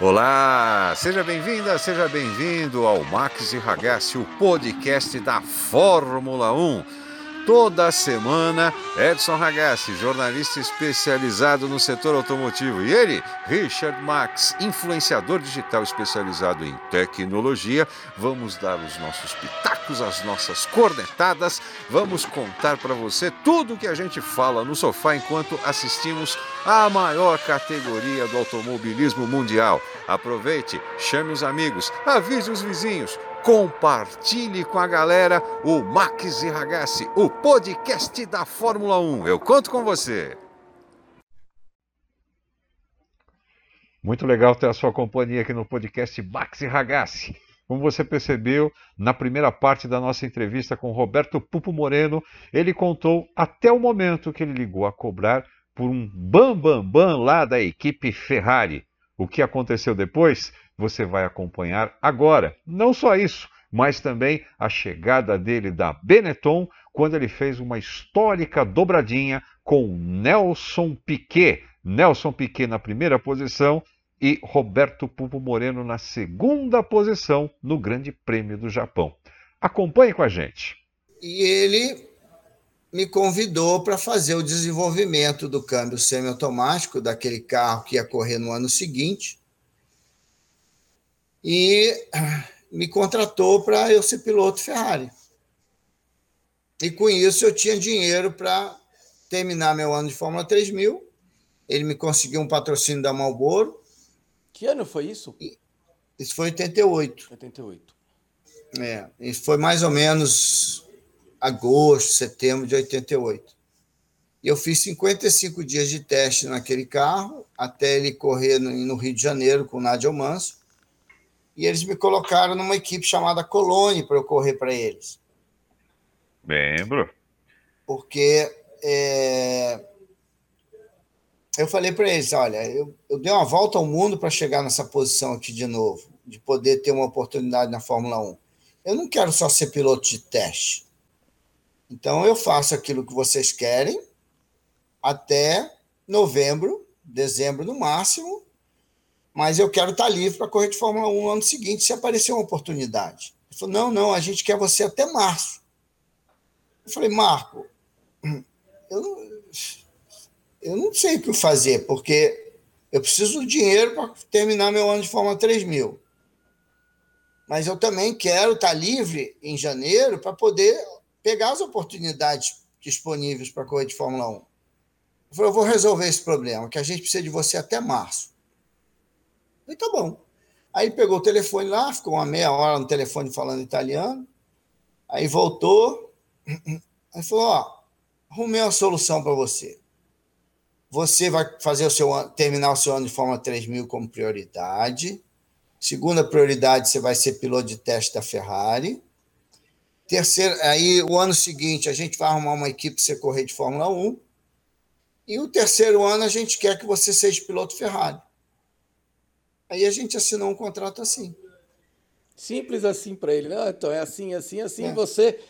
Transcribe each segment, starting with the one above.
Olá, seja bem-vinda, seja bem-vindo ao Max e Ragazzi, o podcast da Fórmula 1. Toda semana, Edson Ragazzi, jornalista especializado no setor automotivo, e ele, Richard Max, influenciador digital especializado em tecnologia. Vamos dar os nossos pitacos, as nossas cornetadas, vamos contar para você tudo o que a gente fala no sofá enquanto assistimos a maior categoria do automobilismo mundial. Aproveite, chame os amigos, avise os vizinhos compartilhe com a galera o Max e Ragazzi, o podcast da Fórmula 1. Eu conto com você. Muito legal ter a sua companhia aqui no podcast Max e Ragazzi. Como você percebeu, na primeira parte da nossa entrevista com Roberto Pupo Moreno, ele contou até o momento que ele ligou a cobrar por um bam bam bam lá da equipe Ferrari. O que aconteceu depois? você vai acompanhar agora. Não só isso, mas também a chegada dele da Benetton, quando ele fez uma histórica dobradinha com Nelson Piquet. Nelson Piquet na primeira posição e Roberto Pupo Moreno na segunda posição no Grande Prêmio do Japão. Acompanhe com a gente. E ele me convidou para fazer o desenvolvimento do câmbio semiautomático daquele carro que ia correr no ano seguinte e me contratou para eu ser piloto Ferrari. E com isso eu tinha dinheiro para terminar meu ano de Fórmula 3000. Ele me conseguiu um patrocínio da Marlboro. Que ano foi isso? Isso foi em 88. 88. É, isso foi mais ou menos agosto, setembro de 88. E eu fiz 55 dias de teste naquele carro, até ele correr no, Rio de Janeiro com o Nádia Manso e eles me colocaram numa equipe chamada Colônia para eu correr para eles. Lembro. Porque é, eu falei para eles: olha, eu, eu dei uma volta ao mundo para chegar nessa posição aqui de novo, de poder ter uma oportunidade na Fórmula 1. Eu não quero só ser piloto de teste. Então eu faço aquilo que vocês querem até novembro, dezembro no máximo, mas eu quero estar livre para correr de Fórmula 1 no ano seguinte, se aparecer uma oportunidade. Ele falou: não, não, a gente quer você até março. Eu falei, Marco, eu não, eu não sei o que fazer, porque eu preciso do dinheiro para terminar meu ano de Fórmula 3000. Mas eu também quero estar livre em janeiro para poder pegar as oportunidades disponíveis para correr de Fórmula 1. Eu falei, eu vou resolver esse problema, que a gente precisa de você até março. Falei, tá bom. Aí pegou o telefone lá, ficou uma meia hora no telefone falando italiano. Aí voltou. Aí falou: Ó, arrumei uma solução para você. Você vai fazer o seu terminar o seu ano de Fórmula 3000 como prioridade. Segunda prioridade, você vai ser piloto de teste da Ferrari. Terceiro, aí o ano seguinte a gente vai arrumar uma equipe para você correr de Fórmula 1. E o terceiro ano a gente quer que você seja piloto Ferrari. Aí a gente assinou um contrato assim. Simples assim para ele. Não, então é assim, assim, assim. É. Você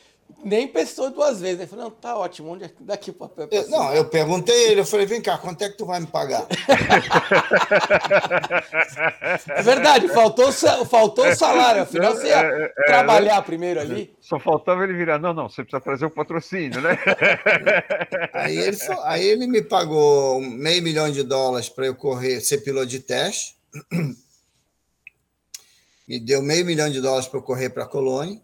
nem pensou duas vezes. Ele falou, não, tá ótimo, onde é daqui o papel? Eu, não, eu perguntei ele, eu falei, vem cá, quanto é que tu vai me pagar? é verdade, faltou, faltou o salário, afinal você ia é, é, é, trabalhar primeiro ali. Só faltava ele virar, não, não, você precisa trazer o patrocínio, né? aí, ele, aí ele me pagou meio milhão de dólares para eu correr, ser piloto de teste me deu meio milhão de dólares para correr para a Colônia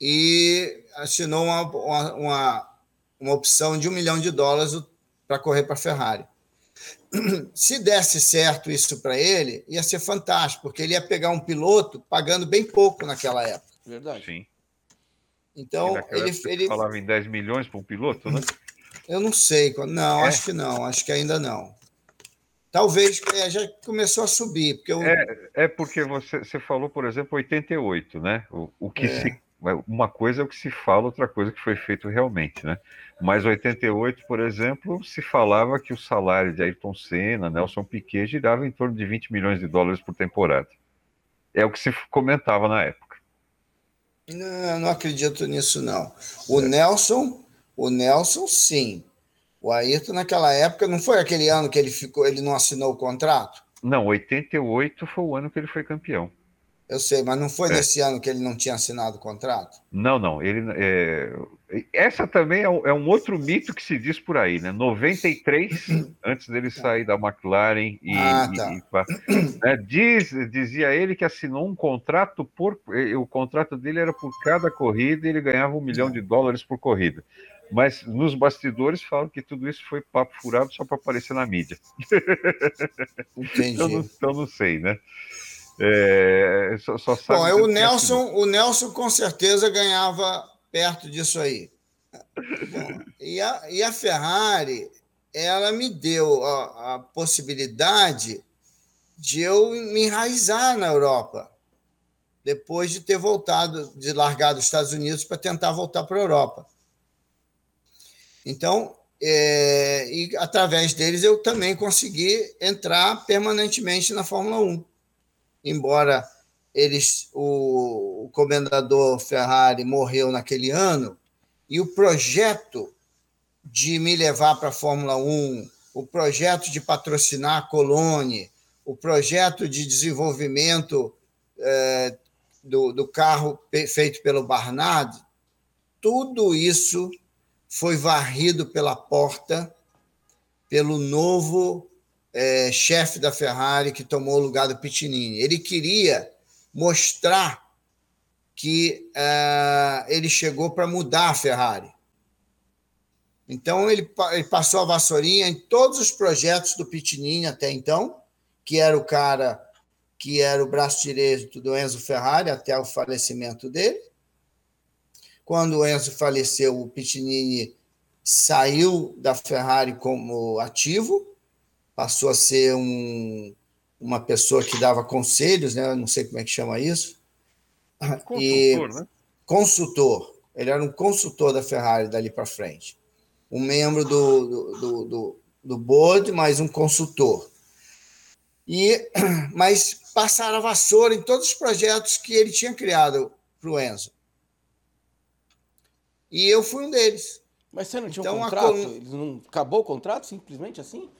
e assinou uma, uma, uma, uma, opção de um milhão de dólares para correr para a Ferrari. Se desse certo isso para ele, ia ser fantástico, porque ele ia pegar um piloto pagando bem pouco naquela época. Verdade. Sim. Então, ele, ele falava em 10 milhões para um piloto, né? Eu não sei. Não, é? acho que não. Acho que ainda não. Talvez é, já começou a subir. Porque eu... é, é porque você, você falou, por exemplo, 88, né? O, o que é. se, uma coisa é o que se fala, outra coisa é que foi feito realmente, né? Mas 88, por exemplo, se falava que o salário de Ayrton Senna, Nelson Piquet girava em torno de 20 milhões de dólares por temporada. É o que se comentava na época. Não, não acredito nisso, não. O é. Nelson, o Nelson, sim. O Ayrton, naquela época, não foi aquele ano que ele ficou, ele não assinou o contrato? Não, 88 foi o ano que ele foi campeão. Eu sei, mas não foi é. nesse ano que ele não tinha assinado o contrato? Não, não. Ele, é... Essa também é um, é um, outro mito que se diz por aí, né? 93, antes dele tá. sair da McLaren e, ah, tá. e né? Diz, dizia ele que assinou um contrato por. O contrato dele era por cada corrida e ele ganhava um milhão de dólares por corrida. Mas nos bastidores falam que tudo isso foi papo furado só para aparecer na mídia. Entendi. então, não, então não sei, né? É, só, só Bom, é o Nelson, o Nelson com certeza ganhava perto disso aí. Bom, e, a, e a Ferrari, ela me deu a, a possibilidade de eu me enraizar na Europa, depois de ter voltado, de largar dos Estados Unidos para tentar voltar para a Europa. Então, é, e através deles eu também consegui entrar permanentemente na Fórmula 1 embora eles o, o comendador Ferrari morreu naquele ano, e o projeto de me levar para a Fórmula 1, o projeto de patrocinar a Colônia, o projeto de desenvolvimento é, do, do carro feito pelo Barnard, tudo isso foi varrido pela porta pelo novo é, chefe da Ferrari que tomou o lugar do Pitinini. Ele queria mostrar que é, ele chegou para mudar a Ferrari. Então, ele, ele, passou a vassourinha em todos os projetos do Pitinini até então, que era o cara que era o braço direito do Enzo Ferrari até o falecimento dele. Quando o Enzo faleceu, o Pitinini saiu da Ferrari como ativo passou a ser um, uma pessoa que dava conselhos, né? não sei como é que chama isso. Consultor, e, né? Consultor. Ele era um consultor da Ferrari dali para frente. Um membro do, do, do, do board, mas um consultor. E, mas passaram a vassoura em todos os projetos que ele tinha criado para o Enzo. E eu fui um deles. Mas você não tinha então, um contrato? Não... Acabou o contrato simplesmente assim?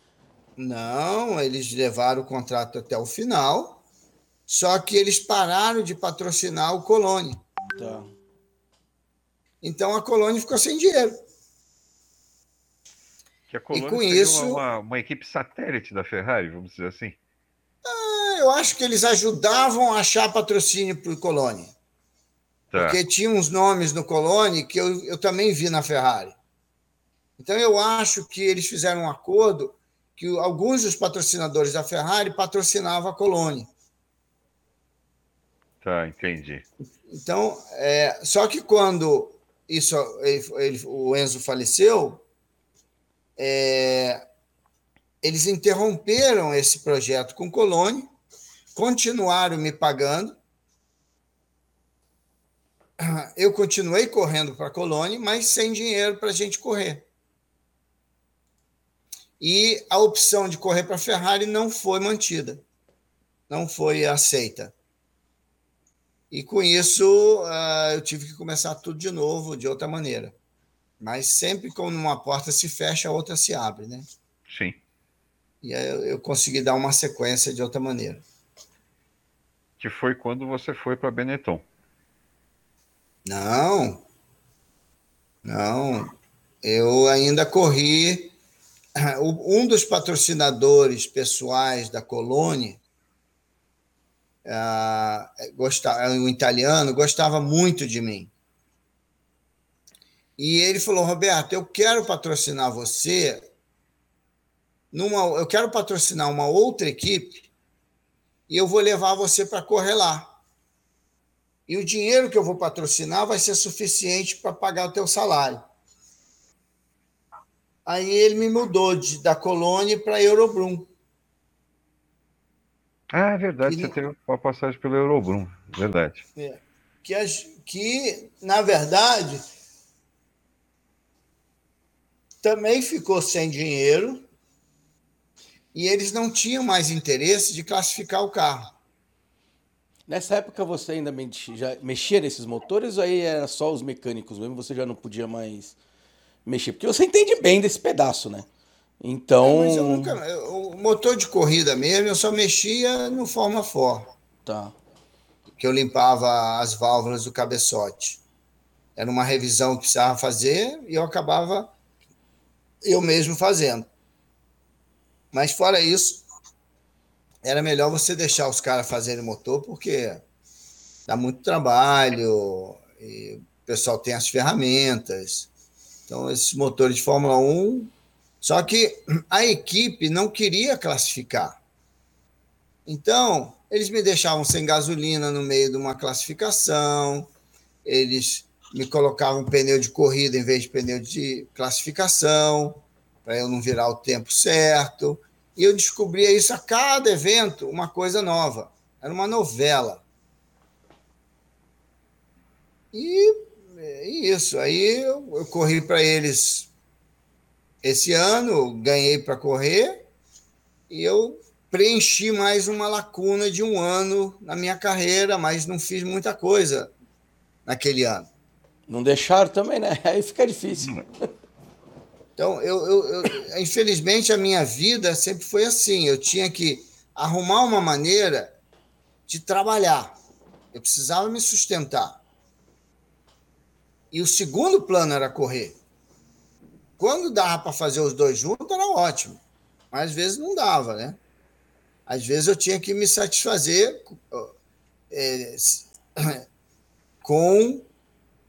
Não, eles levaram o contrato até o final, só que eles pararam de patrocinar o Colônia. Tá. Então a Colônia ficou sem dinheiro. Que a Colônia e com isso, uma, uma, equipe satélite da Ferrari, vamos dizer assim. Ah, eu acho que eles ajudavam a achar patrocínio para o Colônia. Tá. Porque tinha uns nomes no Colônia que eu, eu também vi na Ferrari. Então eu acho que eles fizeram um acordo que alguns dos patrocinadores da Ferrari patrocinavam a Colônia. Tá, entendi. Então, é, só que quando isso, ele, ele, o Enzo faleceu, é, eles interromperam esse projeto com Colônia, continuaram me pagando. Eu continuei correndo para a Colônia, mas sem dinheiro para a gente correr e a opção de correr para a Ferrari não foi mantida, não foi aceita. E com isso uh, eu tive que começar tudo de novo, de outra maneira. Mas sempre quando uma porta se fecha, a outra se abre, né? Sim. E aí eu, eu consegui dar uma sequência de outra maneira. Que foi quando você foi para Benetton. Não. Não. Eu ainda corri um dos patrocinadores pessoais da Colônia, uh, um italiano, gostava muito de mim. E ele falou: Roberto, eu quero patrocinar você. Numa, eu quero patrocinar uma outra equipe e eu vou levar você para correr lá. E o dinheiro que eu vou patrocinar vai ser suficiente para pagar o teu salário. Aí ele me mudou de, da Colônia para Eurobrum. Ah, é verdade, que, você teve uma passagem pelo Eurobrum, verdade. É, que, que, na verdade, também ficou sem dinheiro e eles não tinham mais interesse de classificar o carro. Nessa época você ainda já mexia nesses motores ou aí era só os mecânicos mesmo? Você já não podia mais mexer. Porque você entende bem desse pedaço, né? Então. É, nunca, o motor de corrida mesmo, eu só mexia no Fórmula 4. Tá. Que eu limpava as válvulas do cabeçote. Era uma revisão que precisava fazer e eu acabava eu mesmo fazendo. Mas fora isso, era melhor você deixar os caras fazerem motor, porque dá muito trabalho, e o pessoal tem as ferramentas. Então, esses motores de Fórmula 1. Só que a equipe não queria classificar. Então, eles me deixavam sem gasolina no meio de uma classificação, eles me colocavam pneu de corrida em vez de pneu de classificação, para eu não virar o tempo certo. E eu descobria isso a cada evento, uma coisa nova. Era uma novela. E, e isso. Aí eu, eu corri para eles esse ano, ganhei para correr, e eu preenchi mais uma lacuna de um ano na minha carreira, mas não fiz muita coisa naquele ano. Não deixaram também, né? Aí fica difícil. Então, eu, eu, eu, infelizmente, a minha vida sempre foi assim. Eu tinha que arrumar uma maneira de trabalhar. Eu precisava me sustentar. E o segundo plano era correr. Quando dava para fazer os dois juntos, era ótimo. Mas às vezes não dava, né? Às vezes eu tinha que me satisfazer é, com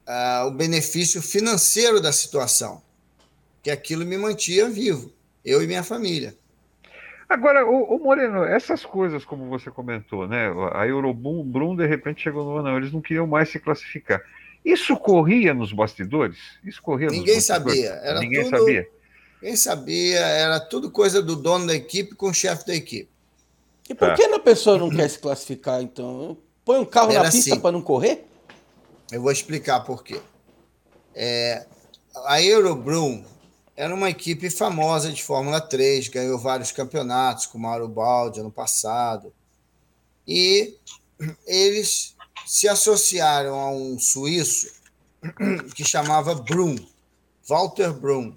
ah, o benefício financeiro da situação que aquilo me mantinha vivo, eu e minha família. Agora, o, o Moreno, essas coisas, como você comentou, né? A Eurobrum, de repente, chegou no ano, eles não queriam mais se classificar. Isso corria nos bastidores? Isso corria Ninguém nos sabia. Era Ninguém tudo, sabia. Ninguém sabia, era tudo coisa do dono da equipe com o chefe da equipe. E por tá. que a pessoa não quer se classificar, então? Põe um carro era na pista assim. para não correr? Eu vou explicar por quê. É, a Eurobrum era uma equipe famosa de Fórmula 3, ganhou vários campeonatos com Mauro Baldi ano passado. E eles se associaram a um suíço que chamava Brum, Walter Brum.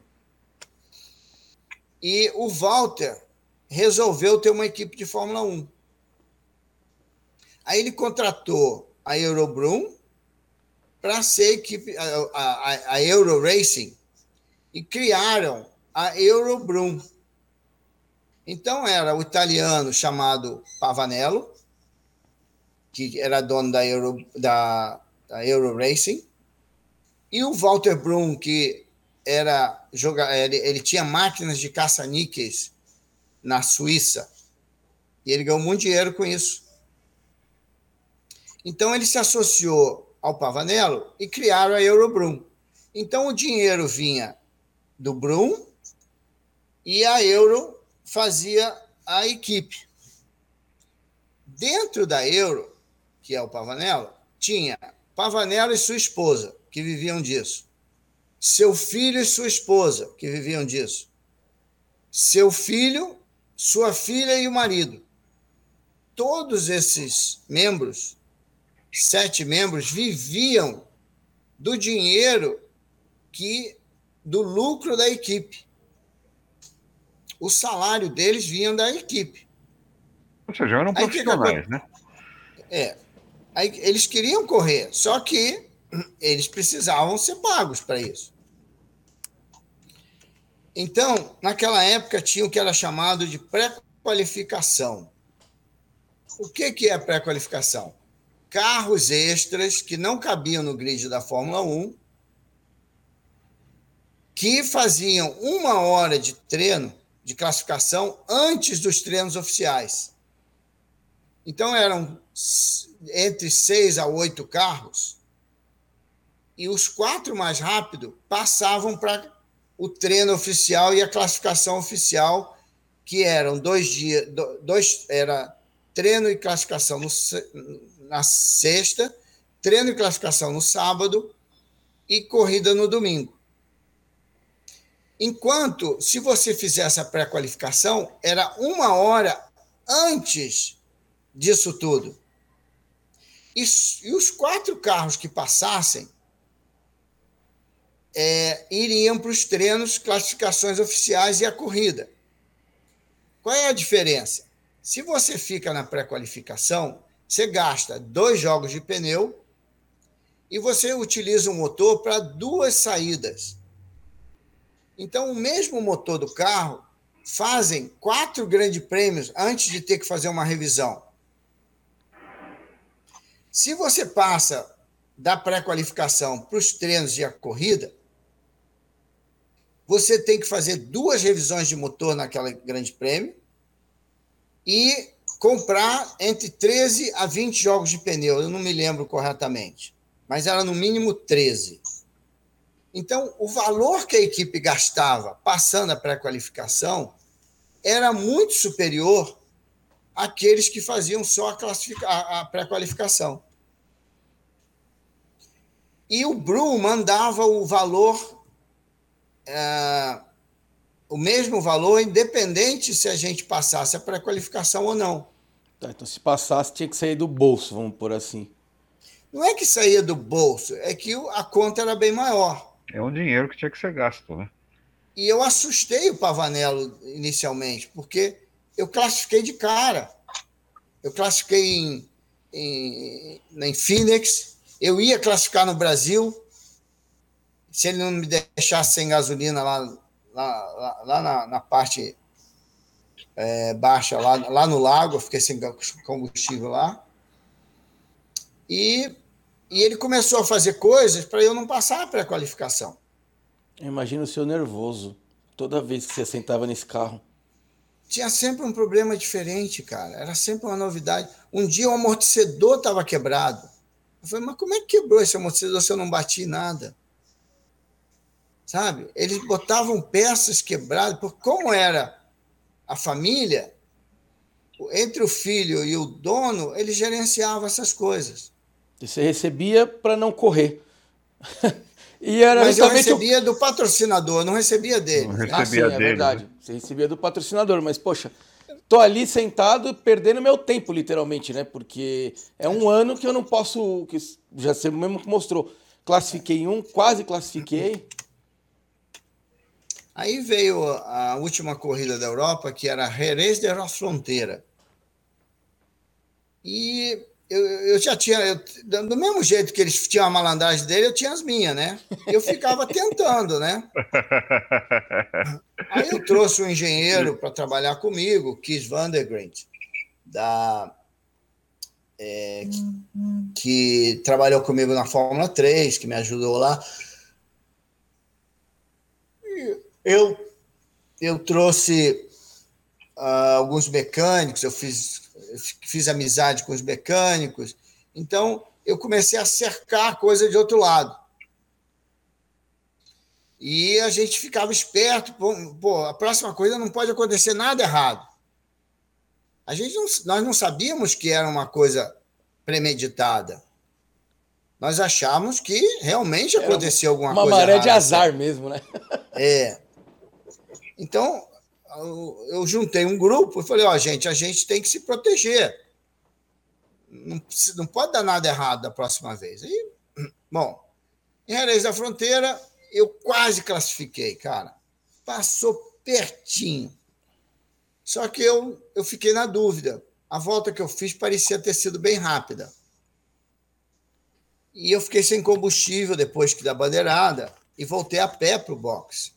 E o Walter resolveu ter uma equipe de Fórmula 1. Aí ele contratou a Eurobrum para ser equipe, a, a, a Euro Racing, e criaram a Eurobrum. Então era o italiano chamado Pavanello, que era dono da Euro, da, da Euro Racing, e o Walter Brum, que era jogar, ele, ele tinha máquinas de caça-níqueis na Suíça, e ele ganhou muito dinheiro com isso. Então ele se associou ao Pavanello e criaram a Eurobrum. Então o dinheiro vinha do Brum e a Euro fazia a equipe. Dentro da Euro, que é o Pavanello, tinha Pavanello e sua esposa, que viviam disso. Seu filho e sua esposa, que viviam disso. Seu filho, sua filha e o marido. Todos esses membros, sete membros, viviam do dinheiro que do lucro da equipe. O salário deles vinha da equipe. Ou seja, eram profissionais, né? É. Aí, eles queriam correr, só que eles precisavam ser pagos para isso. Então, naquela época, tinha o que era chamado de pré-qualificação. O que, que é pré-qualificação? Carros extras que não cabiam no grid da Fórmula 1 que faziam uma hora de treino de classificação antes dos treinos oficiais. Então eram entre seis a oito carros e os quatro mais rápidos passavam para o treino oficial e a classificação oficial, que eram dois dias, dois era treino e classificação no, na sexta, treino e classificação no sábado e corrida no domingo. Enquanto, se você fizesse a pré-qualificação, era uma hora antes disso tudo. E, e, os quatro carros que passassem é, iriam para os treinos, classificações oficiais e a corrida. Qual é a diferença? Se você fica na pré-qualificação, você gasta dois jogos de pneu e você utiliza o motor para duas saídas. Então, o mesmo motor do carro fazem quatro grandes prêmios antes de ter que fazer uma revisão. Se você passa da pré-qualificação para os treinos de corrida, você tem que fazer duas revisões de motor naquela grande prêmio e comprar entre 13 a 20 jogos de pneu. Eu não me lembro corretamente, mas era no mínimo 13. Então, o valor que a equipe gastava passando a pré-qualificação era muito superior àqueles que faziam só a, a pré-qualificação. E o Brum mandava o valor, é, o mesmo valor, independente se a gente passasse a pré-qualificação ou não. Tá, então, se passasse, tinha que sair do bolso, vamos por assim. Não é que saía do bolso, é que a conta era bem maior. É um dinheiro que tinha que ser gasto, né? E eu assustei o Pavanello inicialmente, porque eu classifiquei de cara. Eu classifiquei em, em, em Phoenix, eu ia classificar no Brasil, se ele não me deixasse sem gasolina lá, lá, lá, lá na, na, parte é, baixa, lá, lá no lago, eu fiquei sem combustível lá. E, e ele começou a fazer coisas para eu não passar a pré-qualificação. Imagina o seu nervoso toda vez que você sentava nesse carro. Tinha sempre um problema diferente, cara. Era sempre uma novidade. Um dia o amortecedor estava quebrado. Eu falei, mas como é que quebrou esse amortecedor se eu não bati em nada? Sabe? Eles botavam peças quebradas, porque como era a família, entre o filho e o dono, ele gerenciava essas coisas. E você recebia para não correr. E era Mas eu recebia o... do patrocinador, não recebia dele. Não recebia ah, sim, é dele, é verdade. Né? Você recebia do patrocinador, mas, poxa, tô ali sentado perdendo meu tempo, literalmente, né? Porque é um ano que eu não posso. Que já você mesmo mostrou. Classifiquei um, quase classifiquei. Aí veio a última corrida da Europa, que era Jerez de la Fronteira. E eu, eu já tinha, eu, do mesmo jeito que eles tinham a malandragem dele, eu tinha as minhas, né? Eu ficava tentando, né? Aí eu trouxe um engenheiro para trabalhar comigo, Keith Vandergrint, da, é, que, que, trabalhou comigo na Fórmula 3, que me ajudou lá. Eu, eu trouxe uh, alguns mecânicos, eu fiz fiz amizade com os mecânicos. Então, eu comecei a cercar a coisa de outro lado. E a gente ficava esperto, pô, a próxima coisa não pode acontecer nada errado. A gente não, nós não sabíamos que era uma coisa premeditada. Nós achávamos que realmente aconteceu alguma uma coisa. Uma maré de azar mesmo, né? É. Então, eu juntei um grupo e falei, ó, oh, gente, a gente tem que se proteger. Não, não pode dar nada errado da próxima vez. E, bom, em Jerez da Fronteira, eu quase classifiquei, cara. Passou pertinho. Só que eu, eu fiquei na dúvida. A volta que eu fiz parecia ter sido bem rápida. E eu fiquei sem combustível depois que da bandeirada e voltei a pé para o boxe.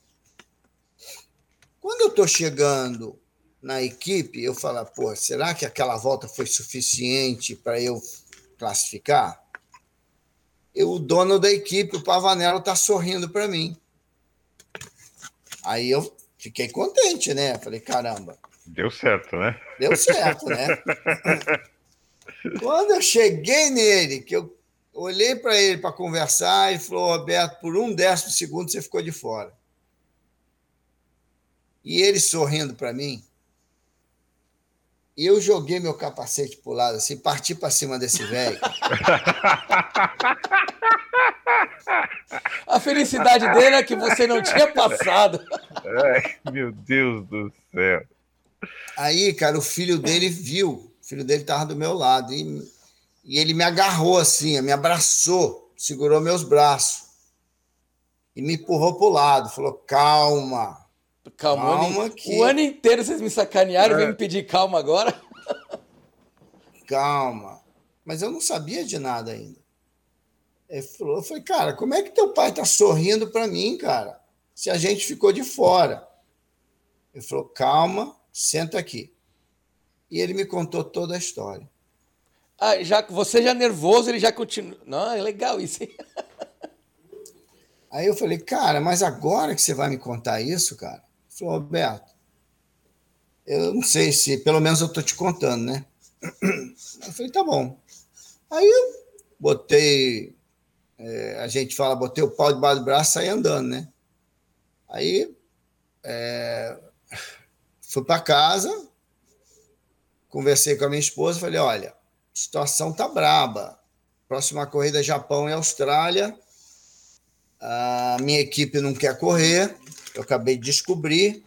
Quando eu estou chegando na equipe, eu falo, pô, será que aquela volta foi suficiente para eu classificar? Eu, o dono da equipe, o Pavanello, está sorrindo para mim. Aí eu fiquei contente, né? Falei, caramba. Deu certo, né? Deu certo, né? Quando eu cheguei nele, que eu olhei para ele para conversar, ele falou, Roberto, por um décimo segundo você ficou de fora. E ele sorrindo para mim. E eu joguei meu capacete pro lado, assim, parti para cima desse velho. A felicidade dele é que você não tinha passado. Ai, meu Deus do céu. Aí, cara, o filho dele viu. O filho dele estava do meu lado. E, e ele me agarrou assim, me abraçou, segurou meus braços. e me empurrou para o lado, falou: calma. Calma, calma o, que... o ano inteiro vocês me sacanearam, é. vem me pedir calma agora. Calma. Mas eu não sabia de nada ainda. Ele falou, eu falei, cara, como é que teu pai tá sorrindo para mim, cara? Se a gente ficou de fora. Ele falou, calma, senta aqui. E ele me contou toda a história. Ah, já, você já nervoso, ele já continua. Não, é legal isso. Aí eu falei, cara, mas agora que você vai me contar isso, cara? Falou, Roberto, eu não sei se, pelo menos eu tô te contando, né? Eu falei, tá bom. Aí eu botei, é, a gente fala, botei o pau debaixo do braço e saí andando, né? Aí é, fui para casa, conversei com a minha esposa, falei, olha, situação tá braba. Próxima corrida é Japão e Austrália. A minha equipe não quer correr. Eu acabei de descobrir.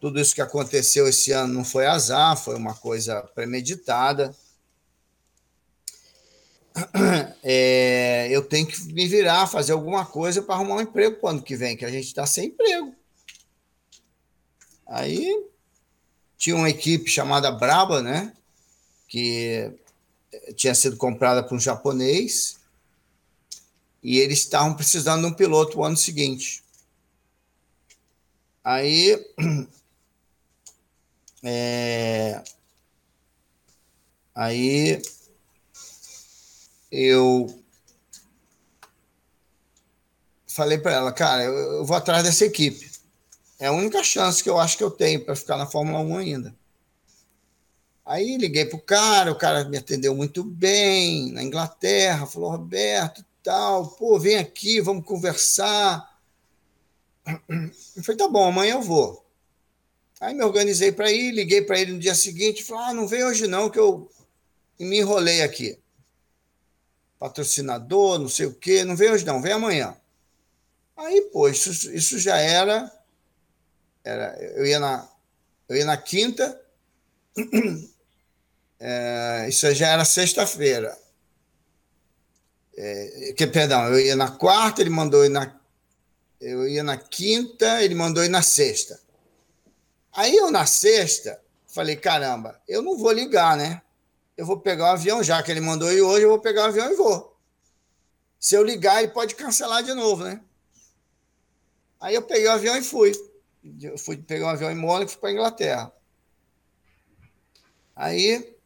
Tudo isso que aconteceu esse ano não foi azar, foi uma coisa premeditada. É, eu tenho que me virar, fazer alguma coisa para arrumar um emprego para o ano que vem, que a gente está sem emprego. Aí tinha uma equipe chamada Braba, né? Que tinha sido comprada por um japonês e eles estavam precisando de um piloto o ano seguinte. Aí é, aí eu falei para ela, cara, eu, eu, vou atrás dessa equipe. É a única chance que eu acho que eu tenho para ficar na Fórmula 1 ainda. Aí liguei pro cara, o cara me atendeu muito bem na Inglaterra, falou, Roberto, tal, pô, vem aqui, vamos conversar. Eu falei, tá bom, amanhã eu vou. Aí me organizei para ir, liguei para ele no dia seguinte, falei, ah, não vem hoje não, que eu me enrolei aqui patrocinador, não sei o quê. Não vem hoje, não, vem amanhã. Aí, pô, isso, isso já era, era. Eu ia na, eu ia na quinta, é, isso já era sexta-feira. É, que, perdão, eu ia na quarta, ele mandou ir na. Eu ia na quinta, ele mandou ir na sexta. Aí eu, na sexta, falei: caramba, eu não vou ligar, né? eu vou pegar o avião, já que ele mandou ir hoje, eu vou pegar o avião e vou. Se eu ligar, ele pode cancelar de novo, né? Aí eu peguei o avião e fui. Eu fui pegar um avião em Mônaco e fui para Inglaterra. Aí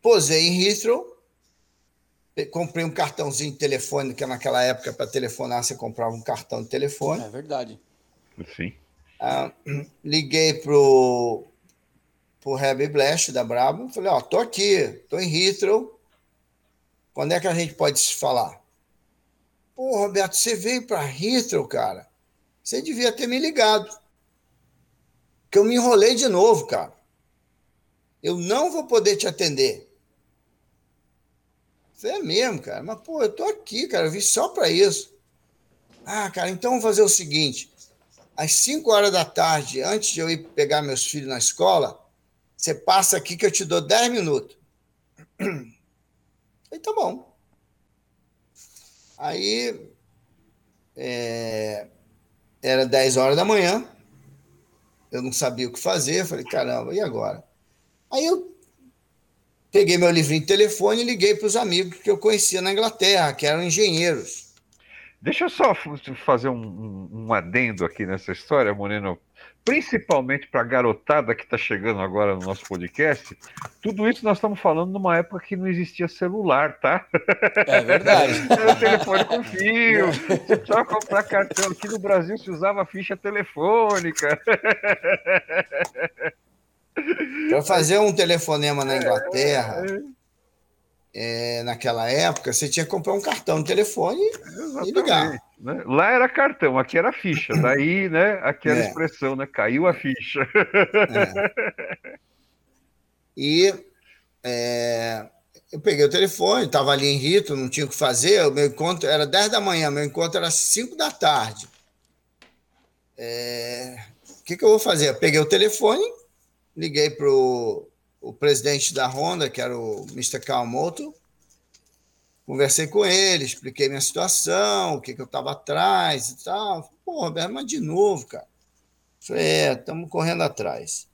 posei em Heathrow, comprei um cartãozinho de telefone, que naquela época, para telefonar, você comprava um cartão de telefone. É verdade. Sim. Ah, liguei pro pro Heavy Blast da Brabo. Falei, ó, tô aqui, tô em Heathrow. Quando é que a gente pode se falar? Pô, Roberto, você veio para Heathrow, cara. Você devia ter me ligado. Que eu me enrolei de novo, cara. Eu não vou poder te atender. Falei, é mesmo, cara. Mas, pô, eu tô aqui, cara. Eu vim só para isso. Ah, cara, então vamos fazer o seguinte. Às 5 horas da tarde, antes de eu ir pegar meus filhos na escola, você passa aqui que eu te dou 10 minutos. Aí tá bom. Aí é, era 10 horas da manhã, eu não sabia o que fazer, falei, caramba, e agora? Aí eu peguei meu livrinho de telefone e liguei para os amigos que eu conhecia na Inglaterra, que eram engenheiros. Deixa eu só fazer um, um, um adendo aqui nessa história, Moreno, principalmente para a garotada que está chegando agora no nosso podcast, tudo isso nós estamos falando numa época que não existia celular, tá? É verdade. Era telefone com fio, você precisava comprar cartão. Aqui no Brasil se usava ficha telefônica. Para fazer um telefonema na Inglaterra, é, naquela época, você tinha que comprar um cartão de telefone Exatamente. e ligar. Né? Lá era cartão, aqui era ficha. Daí, né, aquela é. expressão, né? Caiu a ficha. É. E é, eu peguei o telefone, estava ali em Rito, não tinha o que fazer. O meu encontro era 10 da manhã, meu encontro era 5 da tarde. É, o que, que eu vou fazer? Eu peguei o telefone, liguei para o presidente da Honda, que era o Mr. Kawamoto, Conversei com ele, expliquei minha situação, o que, que eu estava atrás e tal. Pô, Roberto, mas de novo, cara. Falei, é, estamos correndo atrás.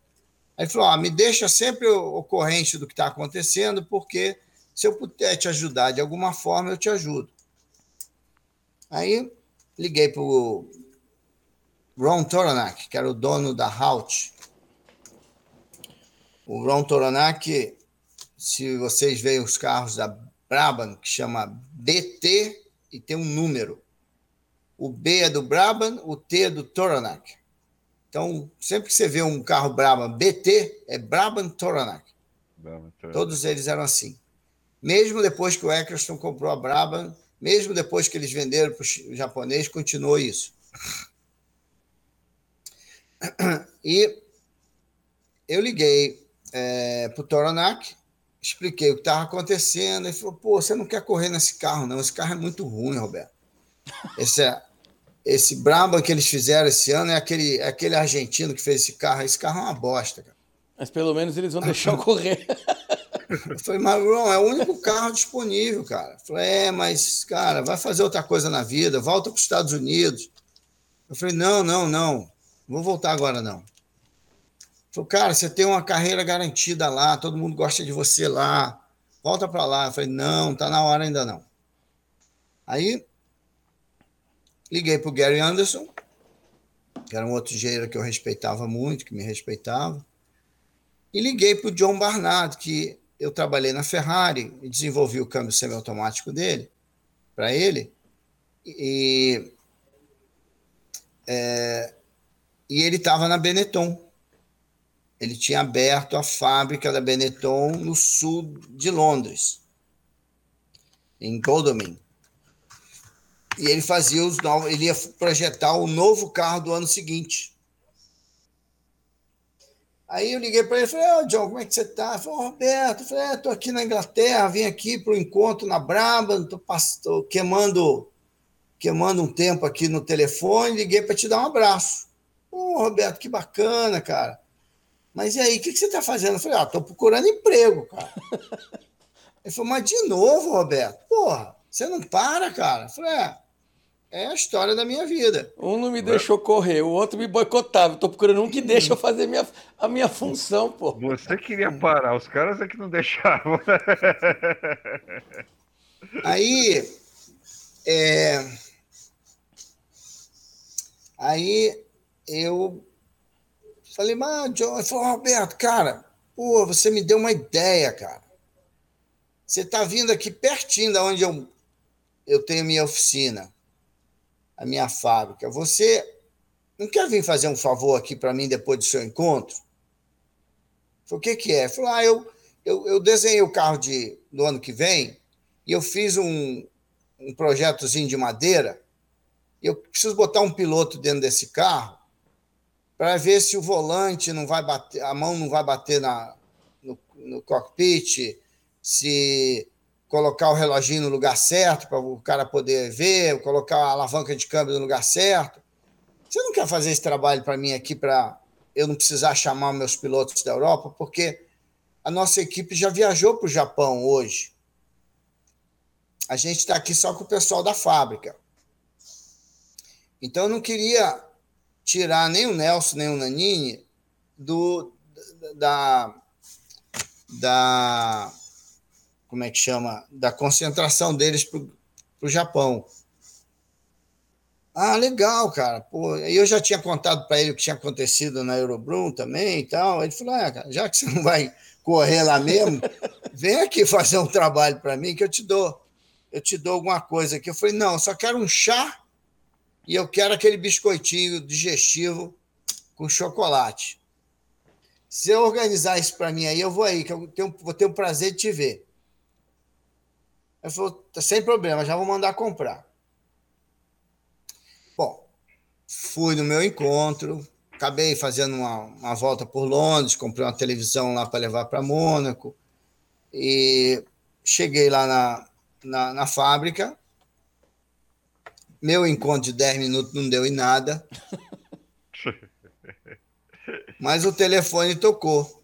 Aí ele falou: ah, me deixa sempre o corrente do que está acontecendo, porque se eu puder te ajudar de alguma forma, eu te ajudo. Aí liguei para o Ron Toronak, que era o dono da Halt. O Ron Toronak, se vocês veem os carros da Brabham, que chama BT e tem um número. O B é do Brabham, o T é do Toronak. Então, sempre que você vê um carro Brabham BT, é Brabham Toronak. Todos eles eram assim. Mesmo depois que o Eccleston comprou a Brabham, mesmo depois que eles venderam para o japonês, continuou isso. E eu liguei é, para o Toronak, expliquei o que estava acontecendo. Ele falou: pô, você não quer correr nesse carro, não. Esse carro é muito ruim, Roberto. Esse, é, esse Brabham que eles fizeram esse ano é aquele, é aquele argentino que fez esse carro. Esse carro é uma bosta, cara. Mas pelo menos eles vão deixar eu correr. Eu falei, mas é o único carro disponível, cara. Eu falei, é, mas, cara, vai fazer outra coisa na vida, volta para os Estados Unidos. Eu falei, não, não, não, não vou voltar agora, não. Falei, cara, você tem uma carreira garantida lá, todo mundo gosta de você lá, volta para lá. Eu falei, não, tá na hora ainda não. Aí, liguei para o Gary Anderson, que era um outro engenheiro que eu respeitava muito, que me respeitava, e liguei para o John Barnard, que eu trabalhei na Ferrari e desenvolvi o câmbio semiautomático dele, para ele, e, é, e ele estava na Benetton. Ele tinha aberto a fábrica da Benetton no sul de Londres, em Godalming. E ele fazia os novos, ele ia projetar o novo carro do ano seguinte. Aí eu liguei para ele e falei, oh, John, como é que você está? Ele falou, Roberto, eu falei, estou é, aqui na Inglaterra, vim aqui para o encontro na Braba, estou queimando, queimando um tempo aqui no telefone, liguei para te dar um abraço. Ô, oh, Roberto, que bacana, cara. Mas e aí, o que, que você está fazendo? Eu falei, ah, estou procurando emprego, cara. Ele falou, mas de novo, Roberto? Porra, você não para, cara? Eu falei, é, é a história da minha vida. Um não me deixou correr, o outro me boicotava. Estou procurando um que deixa eu fazer minha, a minha função, pô. Você queria parar, os caras é que não deixavam. Aí, é... aí eu falei, mas John, ele falou, Roberto, cara, pô, você me deu uma ideia, cara. Você está vindo aqui pertinho da onde eu, eu tenho minha oficina a minha fábrica. Você não quer vir fazer um favor aqui para mim depois do seu encontro? Falei, o que, que é? Falei, ah, eu, eu, eu desenhei o carro de, do ano que vem e eu fiz um, um projetozinho de madeira e eu preciso botar um piloto dentro desse carro para ver se o volante não vai bater, a mão não vai bater na, no, no cockpit, se colocar o reloginho no lugar certo para o cara poder ver, colocar a alavanca de câmbio no lugar certo. Você não quer fazer esse trabalho para mim aqui para eu não precisar chamar meus pilotos da Europa, porque a nossa equipe já viajou para o Japão hoje. A gente está aqui só com o pessoal da fábrica. Então eu não queria tirar nem o Nelson nem o Nanini do da da como é que chama, da concentração deles para o Japão. Ah, legal, cara. Pô, eu já tinha contado para ele o que tinha acontecido na Eurobrum também e tal. Ele falou: ah, cara, já que você não vai correr lá mesmo, vem aqui fazer um trabalho para mim que eu te dou. Eu te dou alguma coisa aqui. Eu falei: não, só quero um chá e eu quero aquele biscoitinho digestivo com chocolate. Se eu organizar isso para mim aí, eu vou aí, que eu tenho, vou ter o prazer de te ver. Ele falou, tá sem problema, já vou mandar comprar. Bom, fui no meu encontro, acabei fazendo uma, uma volta por Londres, comprei uma televisão lá para levar para Mônaco, e cheguei lá na, na, na, fábrica. Meu encontro de 10 minutos não deu em nada. Mas o telefone tocou.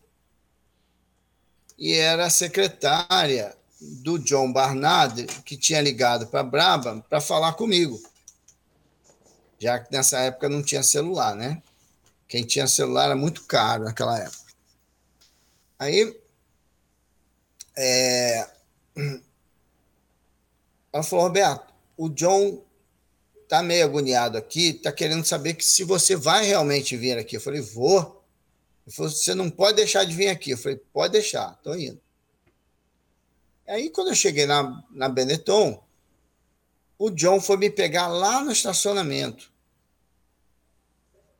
E era a secretária do John Barnard, que tinha ligado para Braba para falar comigo. Já que nessa época não tinha celular, né? Quem tinha celular era muito caro naquela época. Aí, é... ela falou, Roberto, o John tá meio agoniado aqui, tá querendo saber que se você vai realmente vir aqui. Eu falei, vou. Ele falou, você não pode deixar de vir aqui. Eu falei, pode deixar, tô indo. Aí, quando eu cheguei na, na Benetton, o John foi me pegar lá no estacionamento.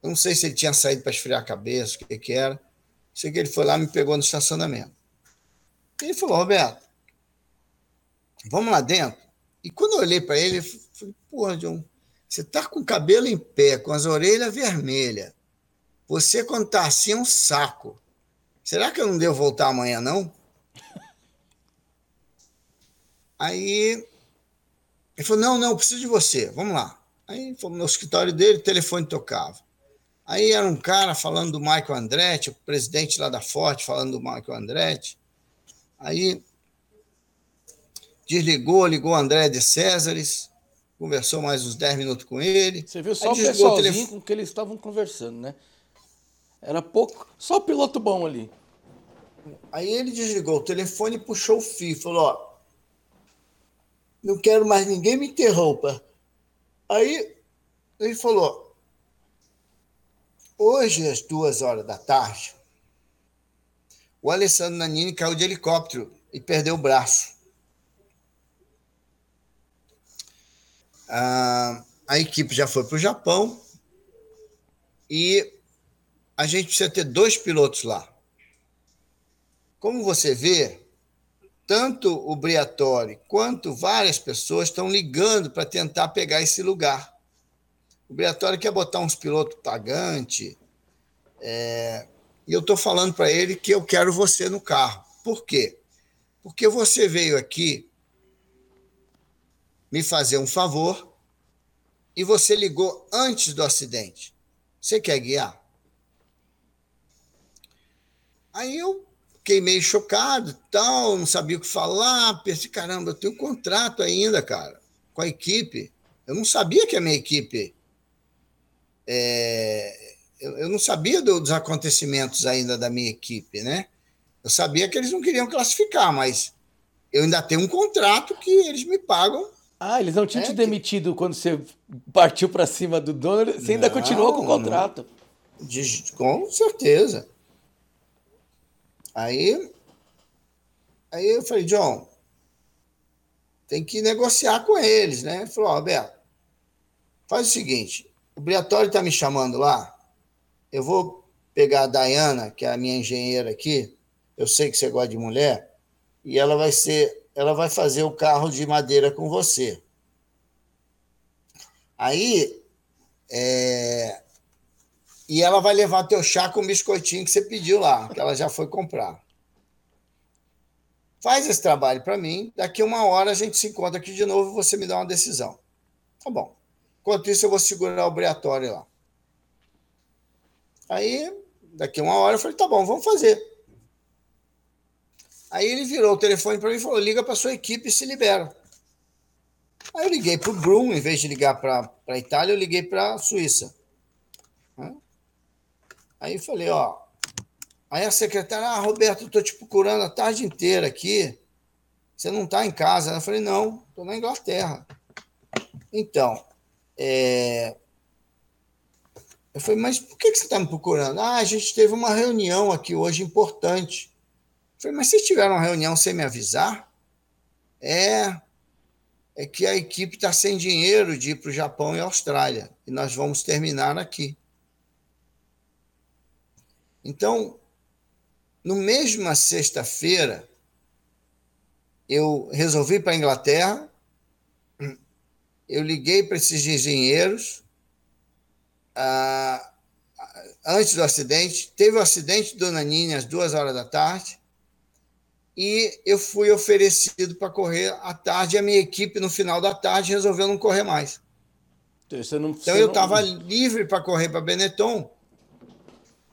Eu não sei se ele tinha saído para esfriar a cabeça, o que, que era. Sei que ele foi lá e me pegou no estacionamento. Ele falou, Roberto, vamos lá dentro? E quando eu olhei para ele, eu falei, porra, John, você tá com o cabelo em pé, com as orelhas vermelhas. Você, quando tá assim, é um saco. Será que eu não devo voltar amanhã, não? Aí ele falou: não, não, preciso de você, vamos lá. Aí fomos no escritório dele, o telefone tocava. Aí era um cara falando do Michael Andretti, o presidente lá da Forte falando do Michael Andretti. Aí desligou, ligou o André de Césares, conversou mais uns 10 minutos com ele. Você viu só o pessoalzinho o com que eles estavam conversando, né? Era pouco, só piloto bom ali. Aí ele desligou o telefone e puxou o fio, falou, ó, não quero mais ninguém me interrompa. Aí ele falou: hoje, às duas horas da tarde, o Alessandro Nanini caiu de helicóptero e perdeu o braço. A, a equipe já foi para o Japão e a gente precisa ter dois pilotos lá. Como você vê, tanto o Briatore quanto várias pessoas estão ligando para tentar pegar esse lugar. O Briatore quer botar uns pilotos pagantes, é, e eu estou falando para ele que eu quero você no carro. Por quê? Porque você veio aqui me fazer um favor e você ligou antes do acidente. Você quer guiar? Aí eu fiquei meio chocado, tal, não sabia o que falar, pensei, caramba, eu tenho um contrato ainda, cara, com a equipe. Eu não sabia que a minha equipe. É, eu, eu, não sabia do, dos acontecimentos ainda da minha equipe, né? Eu sabia que eles não queriam classificar, mas eu ainda tenho um contrato que eles me pagam. Ah, eles não tinham é, te demitido que... quando você partiu para cima do dono, você ainda não, continuou com o contrato. De, com certeza. Aí, aí eu falei, John, tem que negociar com eles, né? Ele falou, Roberto, faz o seguinte, o Briatório está me chamando lá, eu vou pegar a Dayana, que é a minha engenheira aqui, eu sei que você gosta de mulher, e ela vai ser, ela vai fazer o carro de madeira com você. Aí, é, e ela vai levar teu chá com o biscoitinho que você pediu lá, que ela já foi comprar. Faz esse trabalho para mim, daqui uma hora a gente se encontra aqui de novo e você me dá uma decisão. Tá bom. Enquanto isso, eu vou segurar o obrigatório lá. Aí, daqui uma hora, eu falei, tá bom, vamos fazer. Aí ele virou o telefone para mim e falou, liga para sua equipe e se libera. Aí eu liguei para o Brum, em vez de ligar para a Itália, eu liguei para a Suíça. Aí falei, ó. Aí a secretária, ah, Roberto, eu tô te procurando a tarde inteira aqui. Você não está em casa? Eu falei, não, estou na Inglaterra. Então, é... eu falei, mas por que você está me procurando? Ah, a gente teve uma reunião aqui hoje importante. Falei, mas vocês tiveram uma reunião sem me avisar? É, é que a equipe está sem dinheiro de ir para o Japão e Austrália. E nós vamos terminar aqui. Então, no mesma sexta-feira, eu resolvi para a Inglaterra, eu liguei para esses engenheiros ah, antes do acidente. Teve o acidente do Nanini às duas horas da tarde e eu fui oferecido para correr à tarde. E a minha equipe, no final da tarde, resolveu não correr mais. Então, não, então eu estava não... livre para correr para Benetton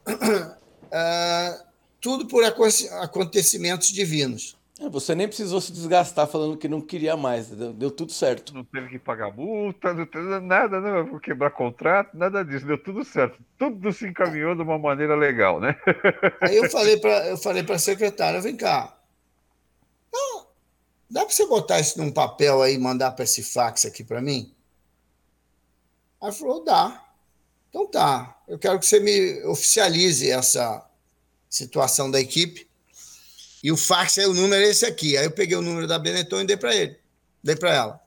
uh, tudo por acontecimentos divinos. É, você nem precisou se desgastar falando que não queria mais, deu, tudo certo. Não teve que pagar multa, não teve nada, não, vou quebrar contrato, nada disso, deu tudo certo. Tudo se encaminhou de uma maneira legal, né? Aí eu falei para eu falei para a secretária, vem cá, dá para você botar isso num papel aí e mandar para esse fax aqui para mim? Aí falou, dá. Então tá, eu quero que você me oficialize essa situação da equipe e o fax é o número é esse aqui. Aí eu peguei o número da Benetton e dei para ele. Dei para ela.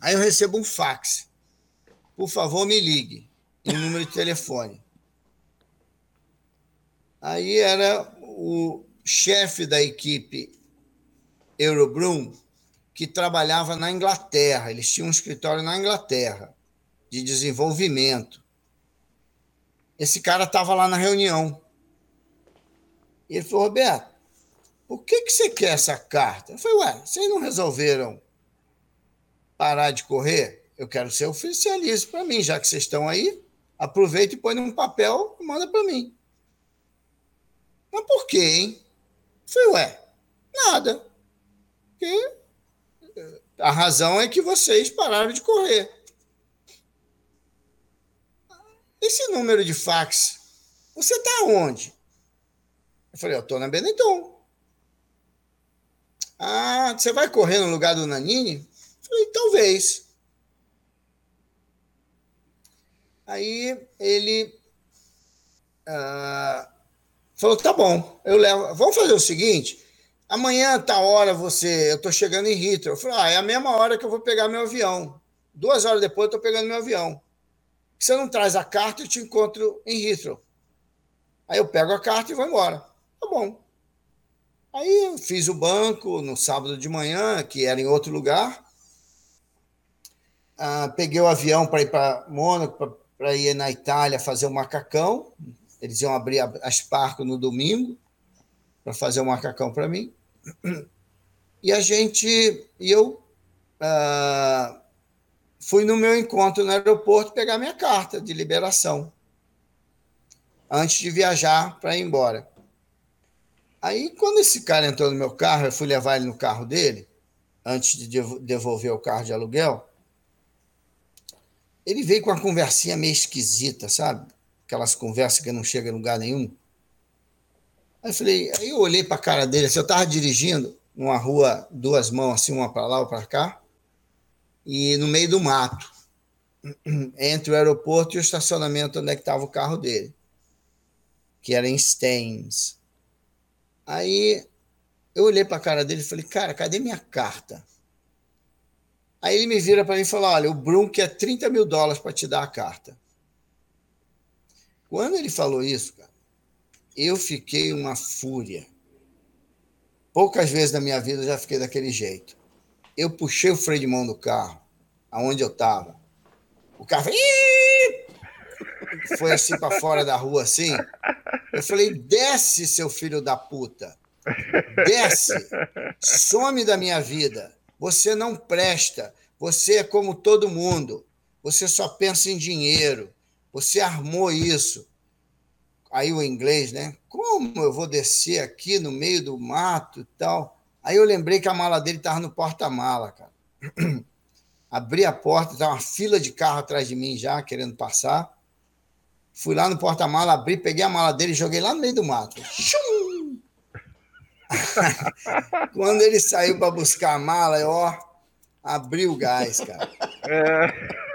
Aí eu recebo um fax. Por favor, me ligue. E um número de telefone. Aí era o chefe da equipe Eurobroom que trabalhava na Inglaterra. Eles tinham um escritório na Inglaterra de desenvolvimento. Esse cara estava lá na reunião. E ele falou, Roberto, por que, que você quer essa carta? Eu falei, ué, vocês não resolveram parar de correr? Eu quero ser oficialista para mim, já que vocês estão aí, aproveita e põe num papel e manda para mim. Mas por quê, hein? Eu falei, ué, nada. A razão é que vocês pararam de correr. Esse número de fax, você está onde? Eu falei, eu estou na Benetton. Ah, você vai correr no lugar do Nanini? Eu falei, talvez. Aí ele ah, falou, tá bom, eu levo. Vamos fazer o seguinte, amanhã tá hora você, eu estou chegando em Heathrow. Eu falei, ah, é a mesma hora que eu vou pegar meu avião. Duas horas depois eu estou pegando meu avião. Se você não traz a carta, eu te encontro em Heathrow. Aí eu pego a carta e vou embora. Tá bom. Aí eu fiz o banco no sábado de manhã, que era em outro lugar. Ah, peguei o avião para ir para Mônaco, para ir na Itália fazer o macacão. Eles iam abrir a Sparco no domingo para fazer o macacão para mim. E a gente, e eu ah, fui no meu encontro no aeroporto pegar minha carta de liberação antes de viajar para ir embora. Aí, quando esse cara entrou no meu carro, eu fui levar ele no carro dele, antes de devolver o carro de aluguel. Ele veio com uma conversinha meio esquisita, sabe? Aquelas conversas que não chegam em lugar nenhum. Aí eu falei, aí eu olhei para a cara dele, assim, eu estava dirigindo numa rua, duas mãos, assim, uma para lá, ou para cá, e no meio do mato, entre o aeroporto e o estacionamento onde é estava o carro dele, que era em Staines. Aí eu olhei para a cara dele e falei, cara, cadê minha carta? Aí ele me vira para mim e falou: olha, o Brum quer 30 mil dólares para te dar a carta. Quando ele falou isso, cara, eu fiquei uma fúria. Poucas vezes na minha vida eu já fiquei daquele jeito. Eu puxei o freio de mão do carro, aonde eu estava. O carro foi assim para fora da rua, assim. Eu falei: desce, seu filho da puta. Desce. Some da minha vida. Você não presta. Você é como todo mundo. Você só pensa em dinheiro. Você armou isso. Aí o inglês, né? Como eu vou descer aqui no meio do mato e tal? Aí eu lembrei que a mala dele estava no porta-mala, cara. Abri a porta, estava uma fila de carro atrás de mim já, querendo passar. Fui lá no porta-mala, abri, peguei a mala dele e joguei lá no meio do mato. Quando ele saiu para buscar a mala, eu, ó, abri o gás, cara. É.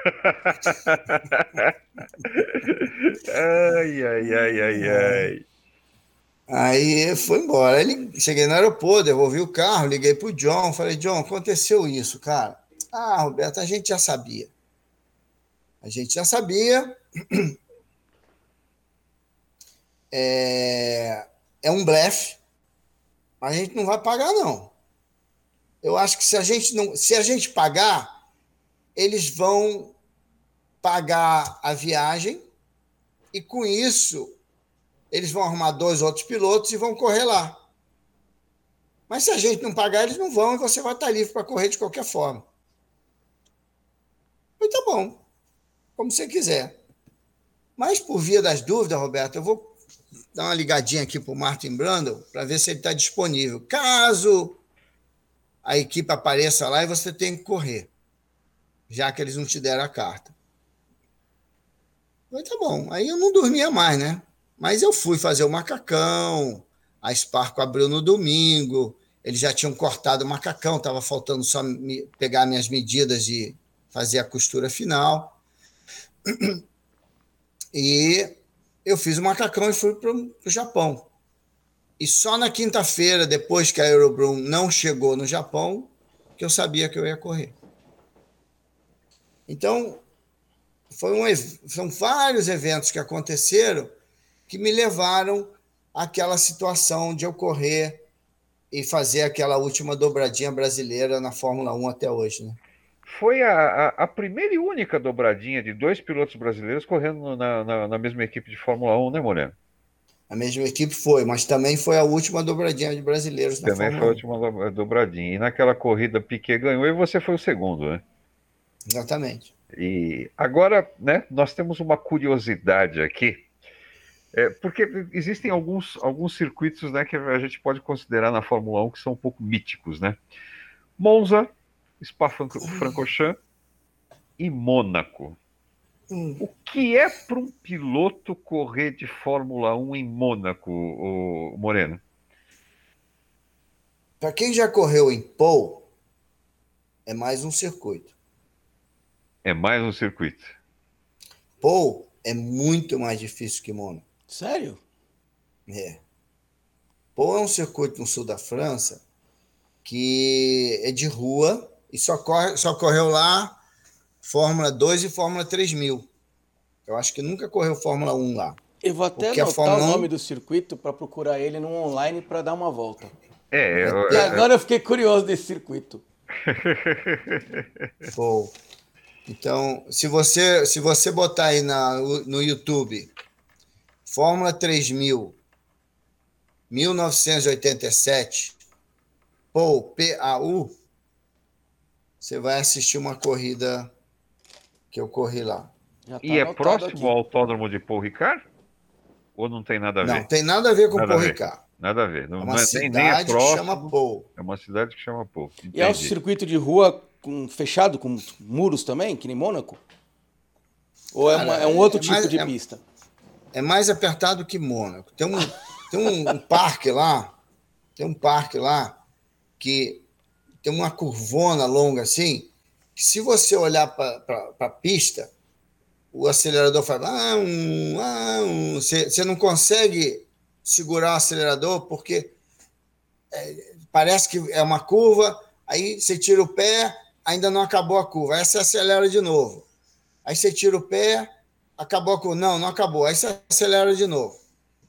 ai, ai, ai, ai, ai. Aí foi embora. Cheguei no aeroporto, devolvi o carro, liguei pro John, falei, John, aconteceu isso, cara. Ah, Roberto, a gente já sabia. A gente já sabia é, é um blefe, a gente não vai pagar, não. Eu acho que se a gente não, se a gente pagar, eles vão pagar a viagem e com isso eles vão arrumar dois outros pilotos e vão correr lá. Mas se a gente não pagar, eles não vão e você vai estar livre para correr de qualquer forma. Muito tá bom, como você quiser. Mas por via das dúvidas, Roberto, eu vou dar uma ligadinha aqui para o Martin Brandon para ver se ele está disponível. Caso a equipe apareça lá e você tem que correr, já que eles não te deram a carta. Mas tá bom. Aí eu não dormia mais, né? Mas eu fui fazer o macacão, a Sparco abriu no domingo, eles já tinham cortado o macacão, estava faltando só me, pegar minhas medidas e fazer a costura final. E eu fiz o macacão e fui para o Japão. E só na quinta-feira, depois que a Eurobroom não chegou no Japão, que eu sabia que eu ia correr. Então, foi um, são vários eventos que aconteceram que me levaram àquela situação de eu correr e fazer aquela última dobradinha brasileira na Fórmula 1 até hoje. Né? Foi a, a, a, primeira e única dobradinha de dois pilotos brasileiros correndo na, na, na, mesma equipe de Fórmula 1, né, Moreno? A mesma equipe foi, mas também foi a última dobradinha de brasileiros na também Fórmula 1. Também foi a última dobradinha. E naquela corrida Piquet ganhou e você foi o segundo, né? Exatamente. E agora, né, nós temos uma curiosidade aqui, é, porque existem alguns, alguns circuitos né, que a gente pode considerar na Fórmula 1 que são um pouco míticos, né? Monza, Spa-Francorchamps e Mônaco. Hum. O que é para um piloto correr de Fórmula 1 em Mônaco, Moreno? Para quem já correu em Paul, é mais um circuito. É mais um circuito. Paul é muito mais difícil que Mônaco. Sério? É. Paul é um circuito no sul da França que é de rua e só, corre, só correu lá Fórmula 2 e Fórmula 3000. Eu acho que nunca correu Fórmula 1 lá. Eu vou até Porque anotar o nome 1... do circuito para procurar ele no online para dar uma volta. É, eu... E agora eu fiquei curioso desse circuito. Pô. Então, se você, se você botar aí na, no YouTube Fórmula 3000 1987 POU, P-A-U, você vai assistir uma corrida que eu corri lá. Tá e é próximo aqui. ao autódromo de Paul Ricard? Ou não tem nada a ver? Não, tem nada a ver com nada Paul Ricard. Nada a ver. Não, é uma não é, cidade nem é próximo, que chama Paul. É uma cidade que chama Paul. Entendi. E é um circuito de rua com, fechado, com muros também, que nem Mônaco? Ou Cara, é, uma, é, um outro é tipo mais, de é pista? É mais apertado que Mônaco. Tem um, tem um, um parque lá, tem um parque lá que tem uma curvona longa assim, que se você olhar para a pista, o acelerador faz. Ah, um, ah, um. Você, você não consegue segurar o acelerador porque é, parece que é uma curva, aí você tira o pé, ainda não acabou a curva, aí você acelera de novo. Aí você tira o pé, acabou a curva. Não, não acabou, aí você acelera de novo.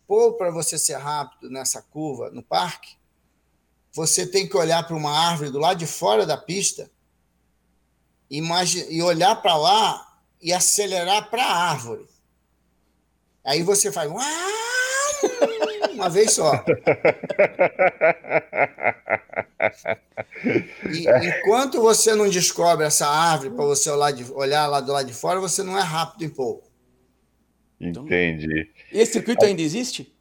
Ou para você ser rápido nessa curva no parque, você tem que olhar para uma árvore do lado de fora da pista e olhar para lá e acelerar para a árvore. Aí você faz uma vez só. E, enquanto você não descobre essa árvore para você olhar, de, olhar lá do lado de fora, você não é rápido em pouco. Entendi. E esse circuito ainda existe?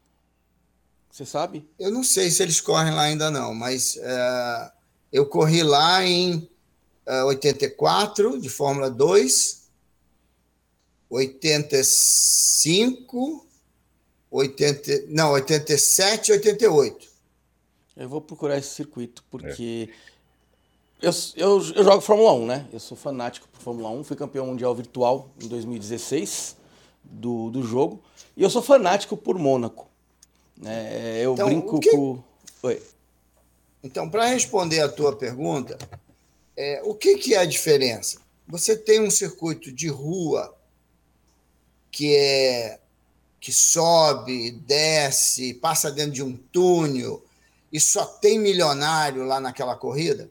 Você sabe? Eu não sei se eles correm lá ainda não, mas é, eu corri lá em é, 84 de Fórmula 2, 85, 80, não, 87 e 88. Eu vou procurar esse circuito, porque é. eu, eu, eu jogo Fórmula 1, né? Eu sou fanático por Fórmula 1, fui campeão mundial virtual em 2016 do, do jogo, e eu sou fanático por Mônaco. É, eu então, brinco que... com. Oi. Então, para responder a tua pergunta, é, o que, que é a diferença? Você tem um circuito de rua que é que sobe, desce, passa dentro de um túnel e só tem milionário lá naquela corrida?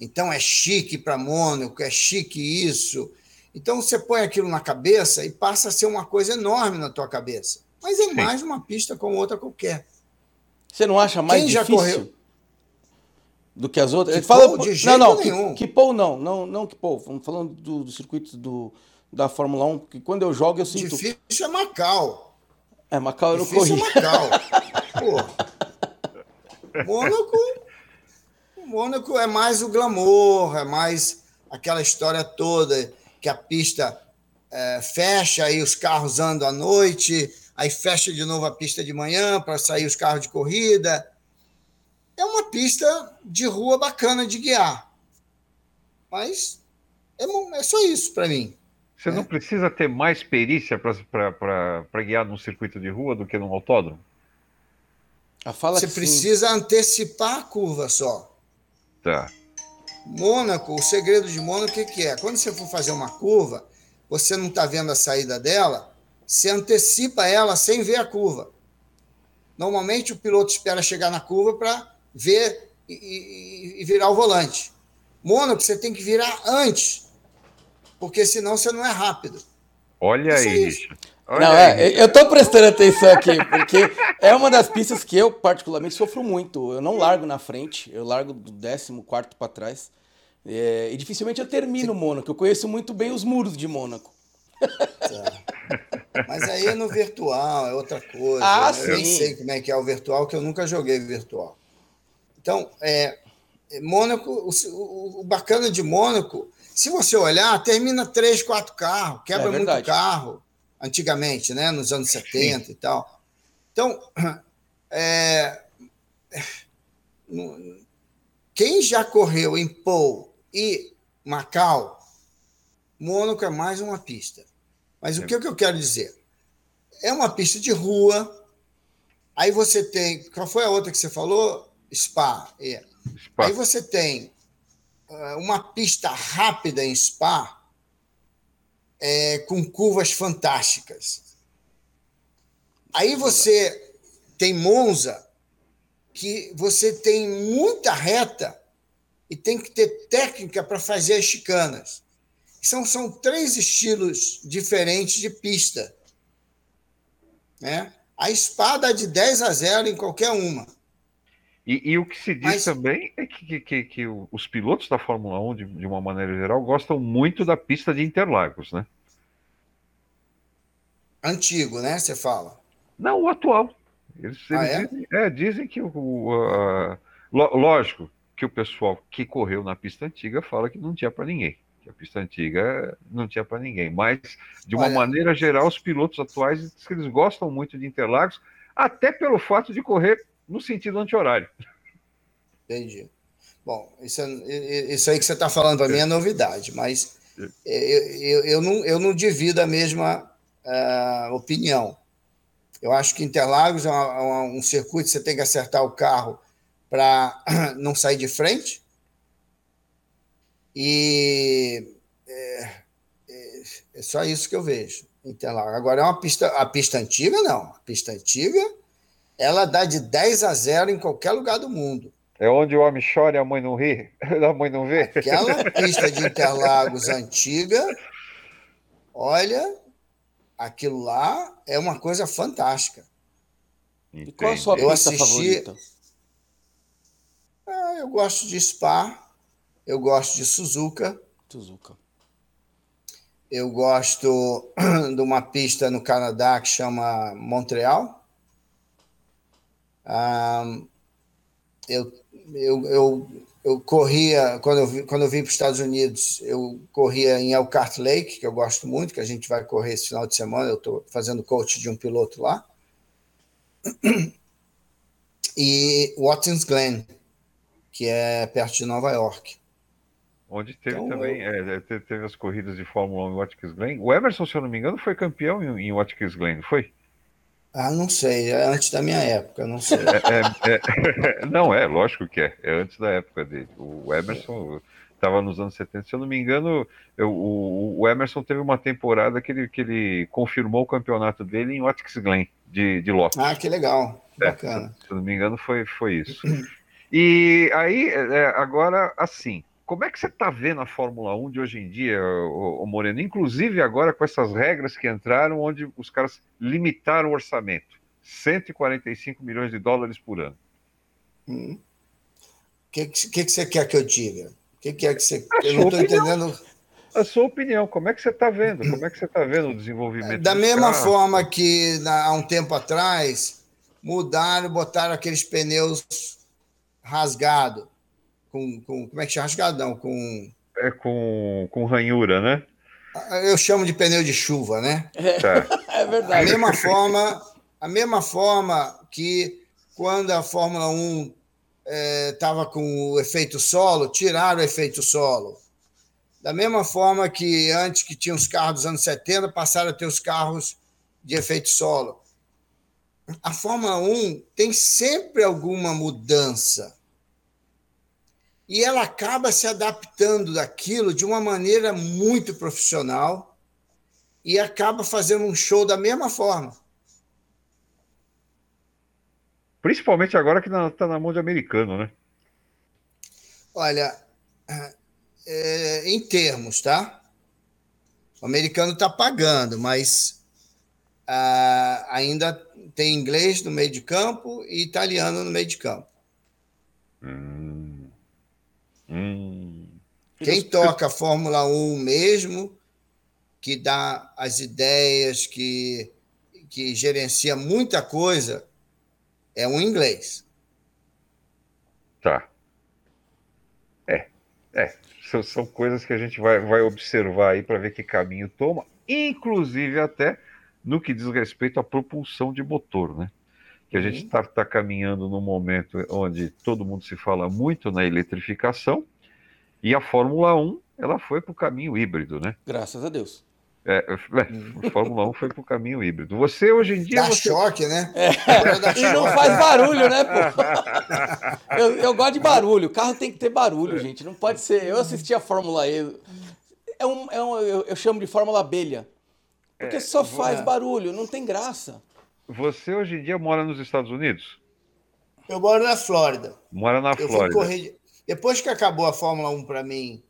Então é chique para Mônaco, é chique isso. Então você põe aquilo na cabeça e passa a ser uma coisa enorme na tua cabeça. Mas é Sim. mais uma pista como outra qualquer. Você não acha mais Quem difícil correu? do que as outras? Que fala, de jeito não, não, nenhum. Que, que Paul não, não, não que Paul. Falando do, do circuito do, da Fórmula 1, que quando eu jogo eu sinto. Difícil é Macau. É, Macau eu não corri. É Macau. Pô. Mônaco. Mônaco é mais o glamour, é mais aquela história toda que a pista é, fecha e os carros andam à noite, aí fecha de novo a pista de manhã para sair os carros de corrida. É uma pista de rua bacana de guiar. Mas é, é só isso para mim. Você não precisa ter mais perícia para guiar num circuito de rua do que num autódromo? Você precisa antecipar a curva só. Tá. Mônaco, o segredo de Mônaco, o que, que é? Quando você for fazer uma curva, você não está vendo a saída dela, você antecipa ela sem ver a curva. Normalmente o piloto espera chegar na curva para ver e, e, e, virar o volante. Mônaco, você tem que virar antes porque senão você não é rápido. Olha Isso aí, Olha não, aí. É, eu estou prestando atenção aqui, porque é uma das pistas que eu, particularmente, sofro muito. Eu não largo na frente, eu largo do 14 para trás. É, e dificilmente eu termino Você... Mônaco. Eu conheço muito bem os muros de Mônaco. Tá. Mas aí é no virtual, é outra coisa. Ah, né? Eu nem sei como é que é o virtual, que eu nunca joguei virtual. Então, é, Mônaco, o, o, o bacana de Mônaco se você olhar, termina três, quatro carros, quebra é muito carro, antigamente, né? nos anos 70 Sim. e tal. Então, é, quem já correu em Pou e Macau, Mônaco é mais uma pista. Mas o que, é que eu quero dizer? É uma pista de rua. Aí você tem. Qual foi a outra que você falou? Spa. É. Spa. Aí você tem uma pista rápida em Spa é, com curvas fantásticas. Aí você tem Monza, que você tem muita reta e tem que ter técnica para fazer as chicanas. São, são três estilos diferentes de pista. Né? A espada de 10 a 0 em qualquer uma. E, e, o que se diz Mas... também é que, que, que, que, os pilotos da Fórmula 1, de, de, uma maneira geral, gostam muito da pista de Interlagos, né? Antigo, né? Você fala? Não, o atual. Eles, ah, eles é? Dizem, é, dizem, que o. Uh, lógico que o pessoal que correu na pista antiga fala que não tinha para ninguém. Que a pista antiga não tinha para ninguém. Mas, de uma Olha... maneira geral, os pilotos atuais eles gostam muito de Interlagos, até pelo fato de correr no sentido anti-horário. Entendi. Bom, isso, é, isso aí que você está falando para mim é novidade, mas eu, eu, eu, não, eu não divido a mesma uh, opinião. Eu acho que Interlagos é uma, um circuito você tem que acertar o carro para não sair de frente. E é, é, é, só isso que eu vejo. Interlagos. Agora, é uma pista, a pista antiga, não. A pista antiga ela dá de 10 a 0 em qualquer lugar do mundo. É onde o homem chora e a mãe não ri, a mãe não vê. Aquela pista de Interlagos antiga, olha, aquilo lá é uma coisa fantástica. E qual a sua eu pista assisti... favorita? Ah, eu gosto de Spa, eu gosto de Suzuka. Suzuka. Eu gosto de uma pista no Canadá que chama Montreal eu, eu, eu, eu corria, quando eu, quando eu vim para os Estados Unidos, eu corria em Elkhart Lake, que eu gosto muito, que a gente vai correr esse final de semana, eu estou fazendo coach de um piloto lá. E Watkins Glen, que é perto de Nova York. Onde teve então, também, eu... é, teve as corridas de Fórmula 1 em Watkins Glen. O Emerson, se eu não me engano, foi campeão em, em Watkins Glen, foi? Ah, não sei, é antes da minha época, não sei. É, é, é, não, é, lógico que é, é antes da época dele. O Emerson estava nos anos 70, se eu não me engano, eu, o, o, Emerson teve uma temporada que ele, que ele confirmou o campeonato dele em Watkins Glen, de, de Lotus. Ah, que legal, é, bacana. Se, eu não me engano, foi, foi isso. E aí, é, agora, assim, como é que você está vendo a Fórmula 1 de hoje em dia, o, Moreno? Inclusive agora com essas regras que entraram, onde os caras limitaram o orçamento. 145 milhões de dólares por ano. O hum. que, que, que, você quer que eu diga? O que, que é que você. A eu não estou entendendo. a sua opinião. Como é que você está vendo? Como é que você está vendo o desenvolvimento? Da mesma carro? forma que há um tempo atrás mudaram, botaram aqueles pneus rasgados. Com, com, como é que chama? Rasgado não, com. É com, com ranhura, né? Eu chamo de pneu de chuva, né? É, é verdade. A mesma forma, a mesma forma que quando a Fórmula 1 estava é, com o efeito solo, tiraram o efeito solo. Da mesma forma que antes que tinha os carros dos anos 70, passaram a ter os carros de efeito solo. A Fórmula 1 tem sempre alguma mudança. E ela acaba se adaptando daquilo de uma maneira muito profissional e acaba fazendo um show da mesma forma. Principalmente agora que está na mão de americano, né? Olha, é, em termos, tá? O americano está pagando, mas ah, ainda tem inglês no meio de campo e italiano no meio de campo. Hum. Hum. Quem toca a Fórmula 1 mesmo, que dá as ideias, que, que gerencia muita coisa, é um inglês. Tá. É, é. São, são coisas que a gente vai, vai observar aí para ver que caminho toma, inclusive até no que diz respeito à propulsão de motor, né? Que a uhum. gente está tá caminhando num momento onde todo mundo se fala muito na eletrificação e a Fórmula 1 ela foi para o caminho híbrido, né? Graças a Deus. É, é, Fórmula 1 foi pro caminho híbrido. Você hoje em dia. Dá você... choque, né? É. E não faz barulho, né, pô? Eu, eu, gosto de barulho. O carro tem que ter barulho, gente. Não pode ser. Eu assisti a Fórmula E. É um, é um, eu, eu chamo de Fórmula abelha. Porque é, só faz barulho, não tem graça. Você hoje em dia mora nos Estados Unidos? Eu moro na Flórida. Mora na eu Flórida. Correr... Depois que acabou a Fórmula 1 para mim,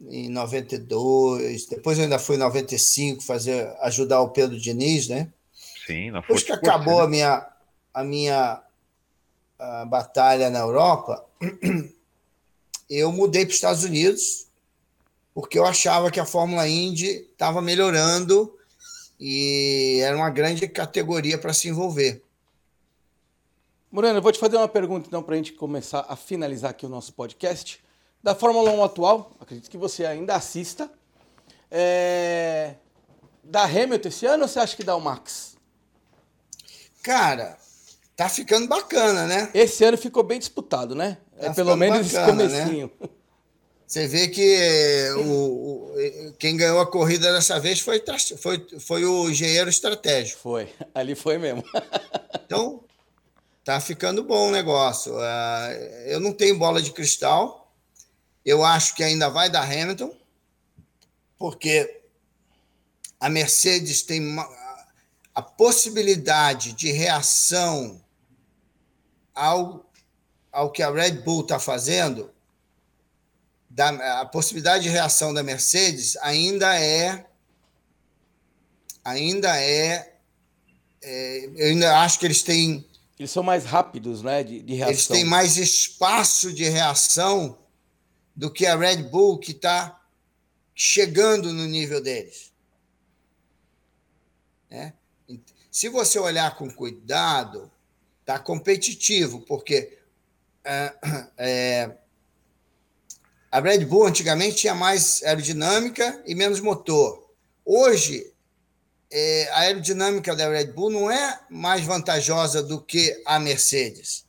em 92, depois eu ainda fui em 95 fazer, ajudar o Pedro Diniz, né? Sim, na Depois que acabou né? a minha, a minha a batalha na Europa, eu mudei para os Estados Unidos, porque eu achava que a Fórmula Indy estava melhorando e era uma grande categoria para se envolver. Moreno, eu vou te fazer uma pergunta então para a gente começar a finalizar aqui o nosso podcast da Fórmula 1 atual, acredito que você ainda assista. É... Da Hamilton esse ano ou você acha que dá o Max? Cara, tá ficando bacana, né? Esse ano ficou bem disputado, né? Tá é pelo menos bacana, esse comecinho. Né? Você vê que o, o, quem ganhou a corrida dessa vez foi, foi, foi o engenheiro estratégico. Foi, ali foi mesmo. então, tá ficando bom o negócio. Uh, eu não tenho bola de cristal, eu acho que ainda vai dar Hamilton, porque a Mercedes tem a possibilidade de reação ao, ao que a Red Bull está fazendo, da, a possibilidade de reação da Mercedes ainda é ainda é, é, eu ainda acho que eles têm eles são mais rápidos né de, de reação eles têm mais espaço de reação do que a Red Bull, que está chegando no nível deles. É? Se você olhar com cuidado, está competitivo, porque é, é, a Red Bull antigamente tinha mais aerodinâmica e menos motor. Hoje, é, a aerodinâmica da Red Bull não é mais vantajosa do que a Mercedes.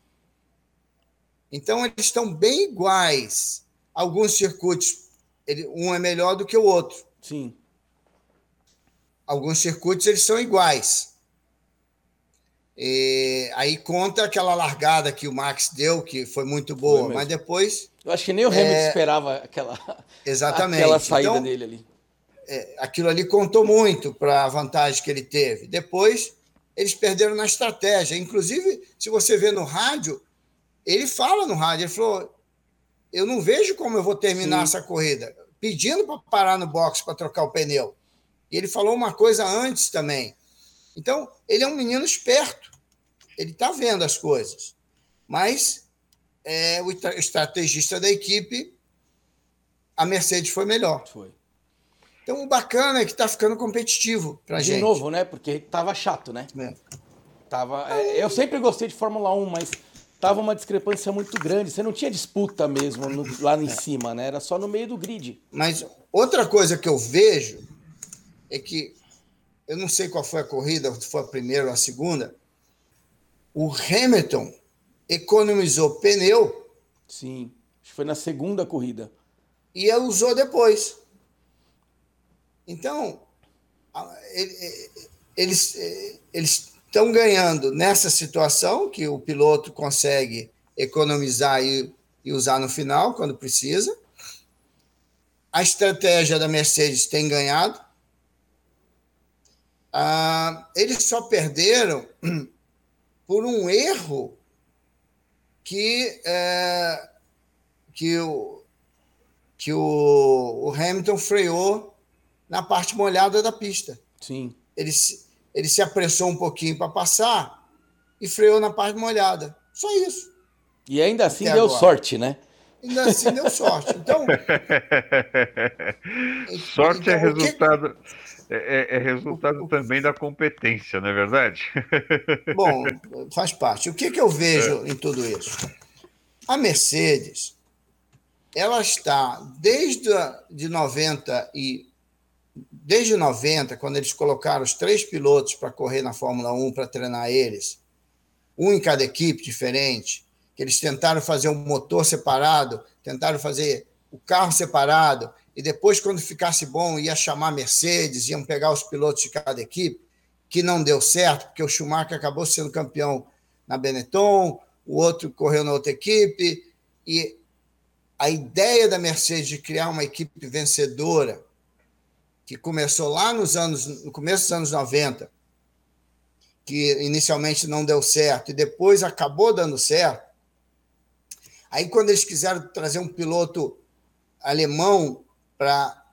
Então, eles estão bem iguais alguns circuitos, ele, um é melhor do que o outro. Sim. Alguns circuitos eles são iguais. E aí conta aquela largada que o Max deu, que foi muito boa, foi mas depois. Eu acho que nem o Hamilton é... esperava aquela, Exatamente. aquela saída então, dele ali. É, aquilo ali contou muito para a vantagem que ele teve. Depois, eles perderam na estratégia. Inclusive, se você vê no rádio, ele fala no rádio, ele falou: eu não vejo como eu vou terminar Sim. essa corrida. Pedindo para parar no box para trocar o pneu. E ele falou uma coisa antes também. Então, ele é um menino esperto. Ele está vendo as coisas. Mas é, o estrategista da equipe a Mercedes foi melhor. Foi. Então, o bacana é que está ficando competitivo para De gente. novo, né? Porque tava chato, né? É. Tava, é, eu sempre gostei de Fórmula 1, mas tava uma discrepância muito grande. Você não tinha disputa mesmo no- lá em cima, né? Era só no meio do grid. Mas outra coisa que eu vejo é que eu não sei qual foi a corrida, se foi a primeira ou a segunda. O Hamilton economizou pneu Sim. Acho que foi na segunda corrida. e ele usou depois. Então, eles estão ganhando nessa situação que o piloto consegue economizar e, e usar no final quando precisa. A estratégia da Mercedes tem ganhado. Ah, eles só perderam por um erro que, é, que, o, que o, o Hamilton freou na parte molhada da pista. Sim. Ele, se- ele se apressou um pouquinho para passar e freou na parte molhada. Só isso. E ainda assim Até deu agora. sorte, né? Ainda assim deu sorte. Então, Sorte é então, que- resultado. É, é- é resultado também da competência, não é verdade? Bom, faz parte. O que, que eu vejo em tudo isso? A Mercedes, ela está desde a, de 90 e desde 90, quando eles colocaram os três pilotos para correr na Fórmula 1 para treinar eles, um em cada equipe diferente, que eles tentaram fazer um motor separado, tentaram fazer o carro separado, e depois, quando ficasse bom, ia chamar Mercedes, iam pegar os pilotos de cada equipe, que não deu certo, porque o Schumacher acabou sendo campeão na Benetton, o outro correu na outra equipe, e a ideia da Mercedes de criar uma equipe vencedora, que começou lá nos anos, no começo dos anos 90, que inicialmente não deu certo e depois acabou dando certo. Aí, quando eles quiseram trazer um piloto alemão para.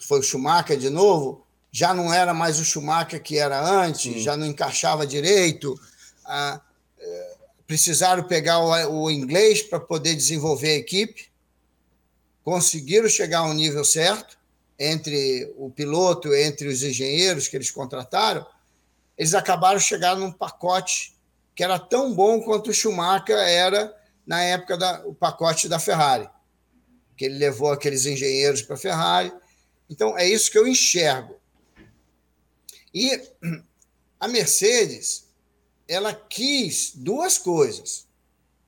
Foi o Schumacher de novo, já não era mais o Schumacher que era antes, Sim. já não encaixava direito. Ah, eh, precisaram pegar o, o inglês para poder desenvolver a equipe. Conseguiram chegar ao nível certo entre o piloto, entre os engenheiros que eles contrataram. Eles acabaram chegando num pacote que era tão bom quanto o Schumacher era na época da o pacote da Ferrari, que ele levou aqueles engenheiros para a Ferrari. Então é isso que eu enxergo. E a Mercedes, ela quis duas coisas.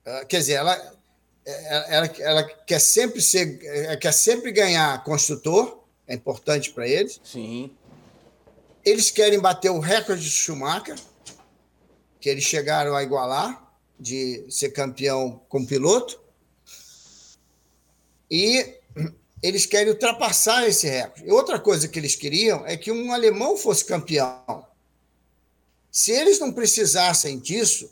Ah, Quer dizer, ela, ela, ela quer sempre ser, ela quer sempre ganhar construtor, é importante para eles. Sim. Eles querem bater o recorde de Schumacher, que eles chegaram a igualar, de ser campeão com piloto. E eles querem ultrapassar esse recorde. Outra coisa que eles queriam é que um alemão fosse campeão. Se eles não precisassem disso,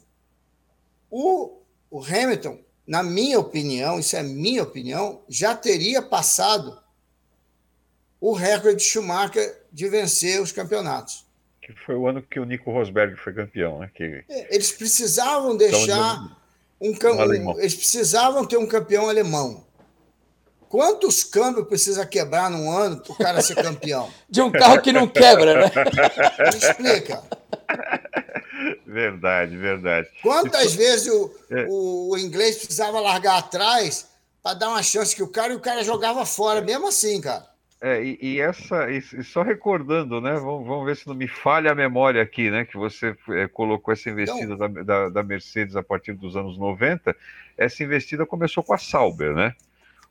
o, o Hamilton, na minha opinião, isso é minha opinião, já teria passado o recorde de Schumacher de vencer os campeonatos. Que foi o ano que o Nico Rosberg foi campeão, né? Que Eles precisavam deixar um, cam- um alemão. um- eles precisavam ter um campeão alemão. Quantos câmbios precisa quebrar num ano para o cara ser campeão? De um carro que não quebra, né? Me explica. Verdade, verdade. Quantas vezes o, É. o, o inglês precisava largar atrás para dar uma chance que o cara e o cara jogava fora, mesmo assim, cara. É, e, e essa, e, e só recordando, né? Vamos, vamos ver se não me falha a memória aqui, né? Que você é, colocou essa investida Então- da, da, da Mercedes a partir dos anos 90. Essa investida começou com a Sauber, né?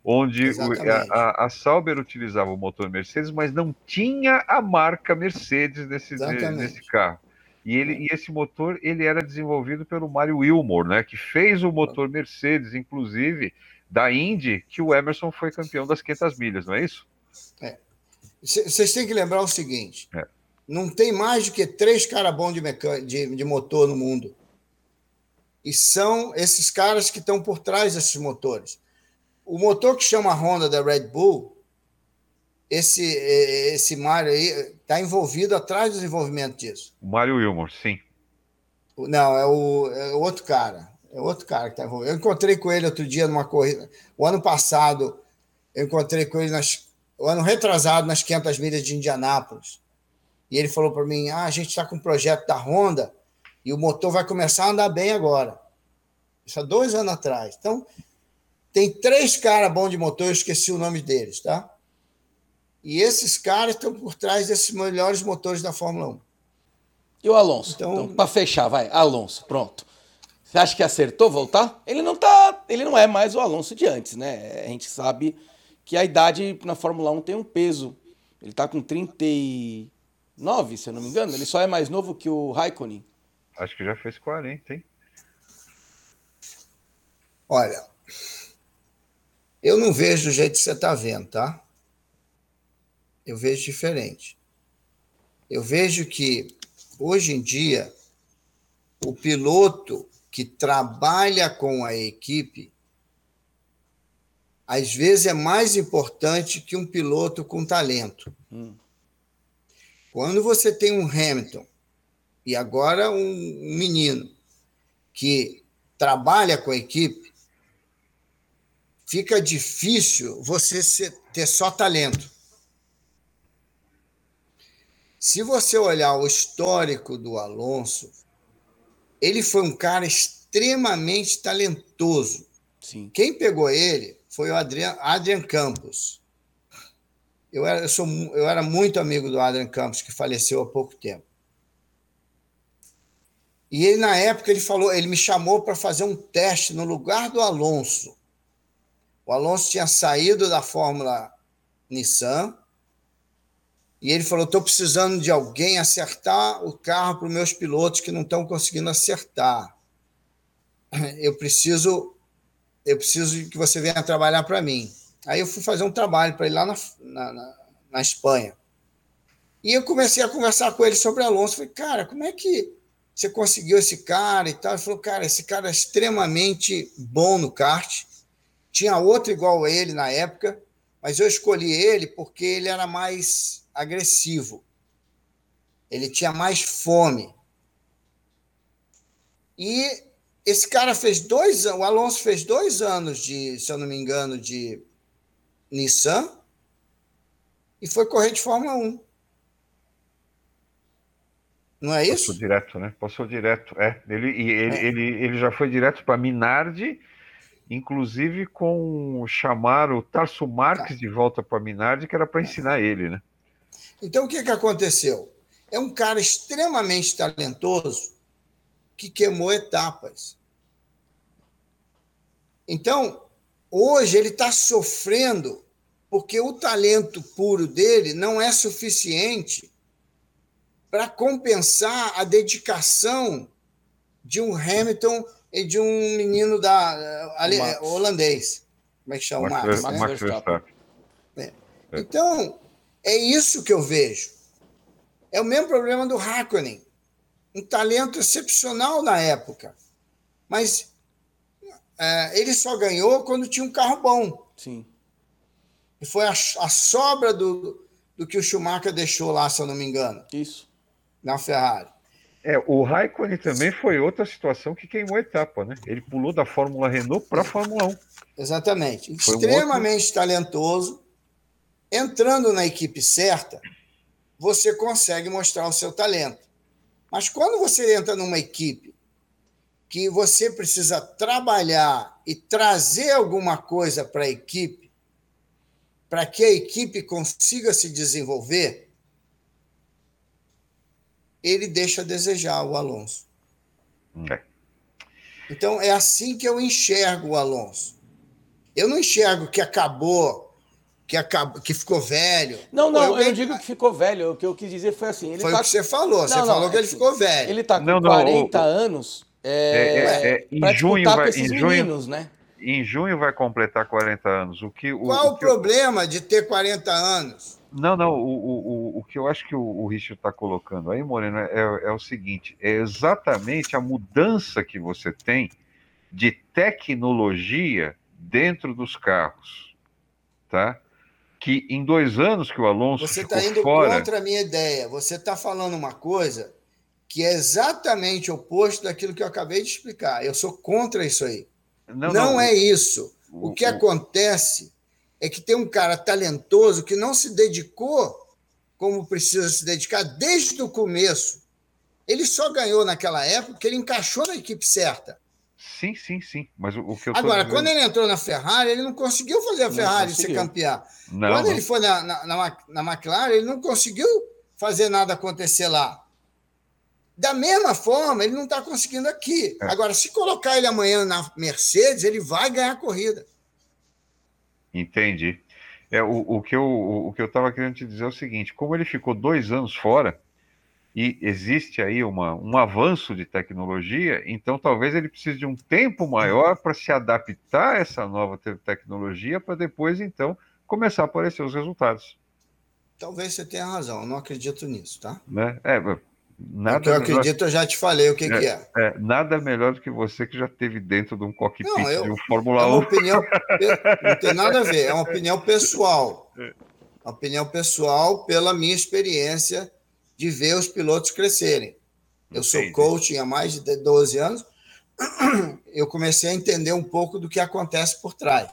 Onde Exatamente. a, a, a Sauber utilizava o motor Mercedes, mas não tinha a marca Mercedes nesse, nesse carro. E, ele, e esse motor ele era desenvolvido pelo Mário Wilmore, né? Que fez o motor Mercedes, inclusive, da Indy, que o Emerson foi campeão das 500 milhas, não é isso? C- Vocês têm que lembrar o seguinte: É. não tem mais do que três caras bons de, mecan... de, de motor no mundo. E são esses caras que estão por trás desses motores. O motor que chama a Honda da Red Bull, esse, eh, esse Mário aí está envolvido atrás do desenvolvimento disso. O Mário Wilmore, sim. Não, é o, é outro cara. É outro cara que está envolvido. Eu encontrei com ele outro dia numa corrida. O ano passado, Eu encontrei com ele nas, o ano retrasado nas 500 milhas de Indianápolis. E ele falou para mim: ah, a gente está com um projeto da Honda e o motor vai começar a andar bem agora. Isso há dois anos atrás. Então, tem três caras bons de motor, eu esqueci o nome deles, tá? E esses caras estão por trás desses melhores motores da Fórmula 1. E o Alonso? Então, então para fechar, vai, Alonso, pronto. Você acha que acertou voltar? Ele não tá, ele não é mais o Alonso de antes, né? A gente sabe que a idade na Fórmula 1 tem um peso. Ele tá com 39, se eu não me engano. Ele só é mais novo que o Raikkonen. Acho que já fez 40, hein? Olha, eu não vejo do jeito que você está vendo, tá? Eu vejo diferente. Eu vejo que, hoje em dia, o piloto que trabalha com a equipe, às vezes é mais importante que um piloto com talento. Hum. Quando você tem um Hamilton e agora um menino que trabalha com a equipe, fica difícil você ter só talento. Se você olhar o histórico do Alonso, ele foi um cara extremamente talentoso. Sim. Quem pegou ele foi o Adrian, Adrian Campos. Eu era, eu, sou, eu era muito amigo do Adrian Campos, que faleceu há pouco tempo. E ele, na época, ele falou, ele me chamou para fazer um teste no lugar do Alonso. O Alonso tinha saído da Fórmula Nissan e ele falou: estou precisando de alguém acertar o carro para os meus pilotos que não estão conseguindo acertar. Eu preciso, eu preciso que você venha trabalhar para mim. Aí eu fui fazer um trabalho para ele lá na, na, na, Espanha. E eu comecei a conversar com ele sobre Alonso. Falei, cara, como é que você conseguiu esse cara e tal? Ele falou, cara, esse cara é extremamente bom no kart. Tinha outro igual a ele na época, mas eu escolhi ele porque ele era mais agressivo. Ele tinha mais fome. E esse cara fez dois o Alonso fez dois anos de, se eu não me engano, de Nissan e foi correr de Fórmula 1. Não é isso? Passou direto, né? Passou direto. É, ele, ele, é. ele, ele já foi direto para Minardi inclusive com chamar o Tarso Marques tá. de volta para a Minardi, que era para ensinar ele, né? Então, o que, que aconteceu? É um cara extremamente talentoso que queimou etapas. Então, hoje ele está sofrendo porque o talento puro dele não é suficiente para compensar a dedicação de um Hamilton e de um menino da ali, holandês. Como é que chama? Max, Max, Max Verstappen. É. Então, é isso que eu vejo. É o mesmo problema do Hakkinen. Um talento excepcional na época. Mas é, ele só ganhou quando tinha um carro bom. Sim. E foi a, a sobra do, do que o Schumacher deixou lá, se eu não me engano. Isso. Na Ferrari. É, o Raikkonen também foi outra situação que queimou etapa, né? Ele pulou da Fórmula Renault para a Fórmula 1. Exatamente. Foi Extremamente um outro... talentoso. Entrando na equipe certa, você consegue mostrar o seu talento. Mas quando você entra numa equipe que você precisa trabalhar e trazer alguma coisa para a equipe, para que a equipe consiga se desenvolver, ele deixa a desejar o Alonso. É. Então é assim que eu enxergo o Alonso. Eu não enxergo que acabou, que acabou, que ficou velho. Não, não, eu, eu não digo que ficou velho. O que eu quis dizer foi assim. Ele foi tá... o que você falou. Não, você não, falou que ele ficou velho. Ele está com não, 40 anos. É, é, é, é em junho vai, em junho, meninos, né? Em junho vai completar 40 anos. O que, o, Qual o, o problema eu... de ter 40 anos? Não, não, o, o, o que eu acho que o, o Richard está colocando aí, Moreno, é, é o seguinte: é exatamente a mudança que você tem de tecnologia dentro dos carros, tá? Que em dois anos que o Alonso você está indo fora... contra a minha ideia. Você está falando uma coisa que é exatamente oposto daquilo que eu acabei de explicar. Eu sou contra isso aí. Não, não, não é isso. O, o que acontece é que tem um cara talentoso que não se dedicou como precisa se dedicar desde o começo. Ele só ganhou naquela época porque ele encaixou na equipe certa. Sim, sim, sim. Mas o, o que eu Agora, dizendo... quando ele entrou na Ferrari, ele não conseguiu fazer a Ferrari ser campeão. Não, quando não. ele foi na, na, na, na McLaren, ele não conseguiu fazer nada acontecer lá. Da mesma forma, ele não está conseguindo aqui. É. Agora, se colocar ele amanhã na Mercedes, ele vai ganhar a corrida. Entendi. É, o, o que eu o, que eu estava querendo te dizer é o seguinte: como ele ficou dois anos fora e existe aí uma, um avanço de tecnologia, então talvez ele precise de um tempo maior para se adaptar a essa nova te tecnologia para depois então começar a aparecer os resultados. Talvez você tenha razão, eu não acredito nisso, tá? Né? É, Nada o que eu melhor... acredito, eu já te falei o que é, que é. é. Nada melhor do que você que já teve dentro de um cockpit não, eu, de um Fórmula é 1. Opinião, não tem nada a ver, é uma opinião pessoal. É. Uma opinião pessoal pela minha experiência de ver os pilotos crescerem. Eu sou Entendi. coaching há mais de 12 anos. Eu comecei a entender um pouco do que acontece por trás.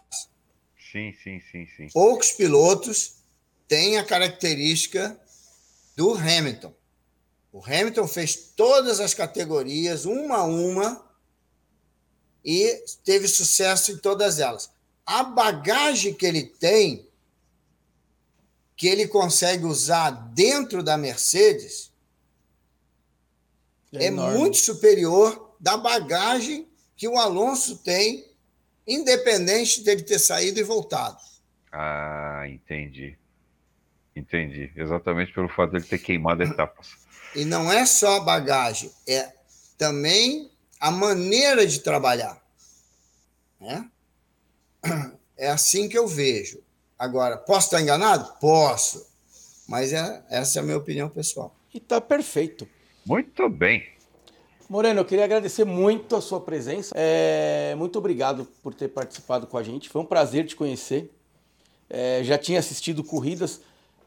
Sim, sim, sim, sim. Poucos pilotos têm a característica do Hamilton. O Hamilton fez todas as categorias, uma a uma, e teve sucesso em todas elas. A bagagem que ele tem, que ele consegue usar dentro da Mercedes, é, é muito superior da bagagem que o Alonso tem, independente dele ter saído e voltado. Ah, entendi. Entendi. Exatamente pelo fato dele ter queimado etapas. E não é só a bagagem, é também a maneira de trabalhar. Né? É assim que eu vejo. Agora, posso estar enganado? Posso. Mas é, essa é a minha opinião pessoal. E está perfeito. Muito bem. Moreno, eu queria agradecer muito a sua presença. É, muito obrigado por ter participado com a gente. Foi um prazer te conhecer. É, já tinha assistido corridas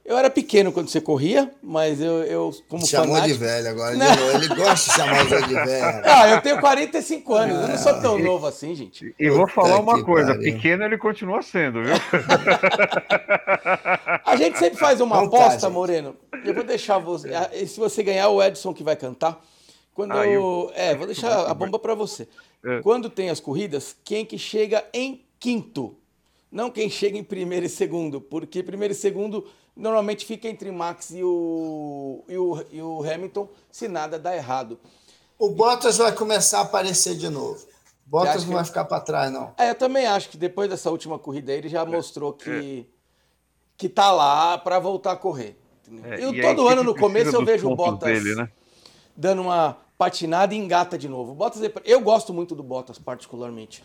eu era pequeno quando você corria, mas eu, eu como Chamou fanático... de velho agora. Não. Ele gosta de chamar de velho. Ah, eu tenho 45 anos, eu não sou tão novo assim, gente. E vou falar uma coisa, pariu. pequeno ele continua sendo, viu? A gente sempre faz uma aposta, Moreno. Eu vou deixar você... Se você ganhar, o Edson que vai cantar. Quando ah, eu... É, vou deixar a bomba para você. É. Quando tem as corridas, quem que chega em quinto? Não quem chega em primeiro e segundo, porque primeiro e segundo normalmente fica entre Max e o, e o, e o Hamilton, se nada dá errado. O Bottas vai começar a aparecer de novo. Bottas não vai ficar para trás, não. É, eu também acho que depois dessa última corrida ele já mostrou que, é. que tá lá para voltar a correr. É, eu, todo ano no começo eu vejo o Bottas dele, né? dando uma patinada e engata de novo. Bottas, é eu gosto muito do Bottas, particularmente.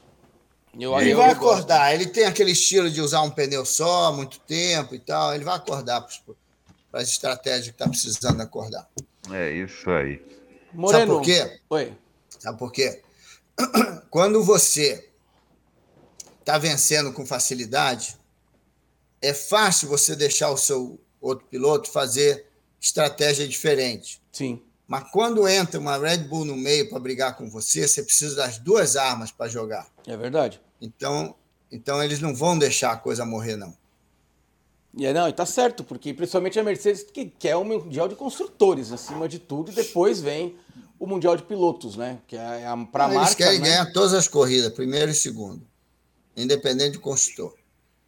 Eu, ele eu vai acordar, gosto. ele tem aquele estilo de usar um pneu só muito tempo e tal. Ele vai acordar para as estratégias que está precisando acordar. É isso aí. Moreno. Sabe por quê? Oi. Sabe por quê? Quando você está vencendo com facilidade, é fácil você deixar o seu outro piloto fazer estratégia diferente. Sim. Mas quando entra uma Red Bull no meio para brigar com você, você precisa das duas armas para jogar. É verdade. Então, então eles não vão deixar a coisa morrer, não. E é, não, e tá certo, porque principalmente a Mercedes que quer o Mundial de Construtores acima de tudo, e depois vem o Mundial de Pilotos, né? Que é para marca. Eles querem né? ganhar todas as corridas, primeiro e segundo, independente do construtor.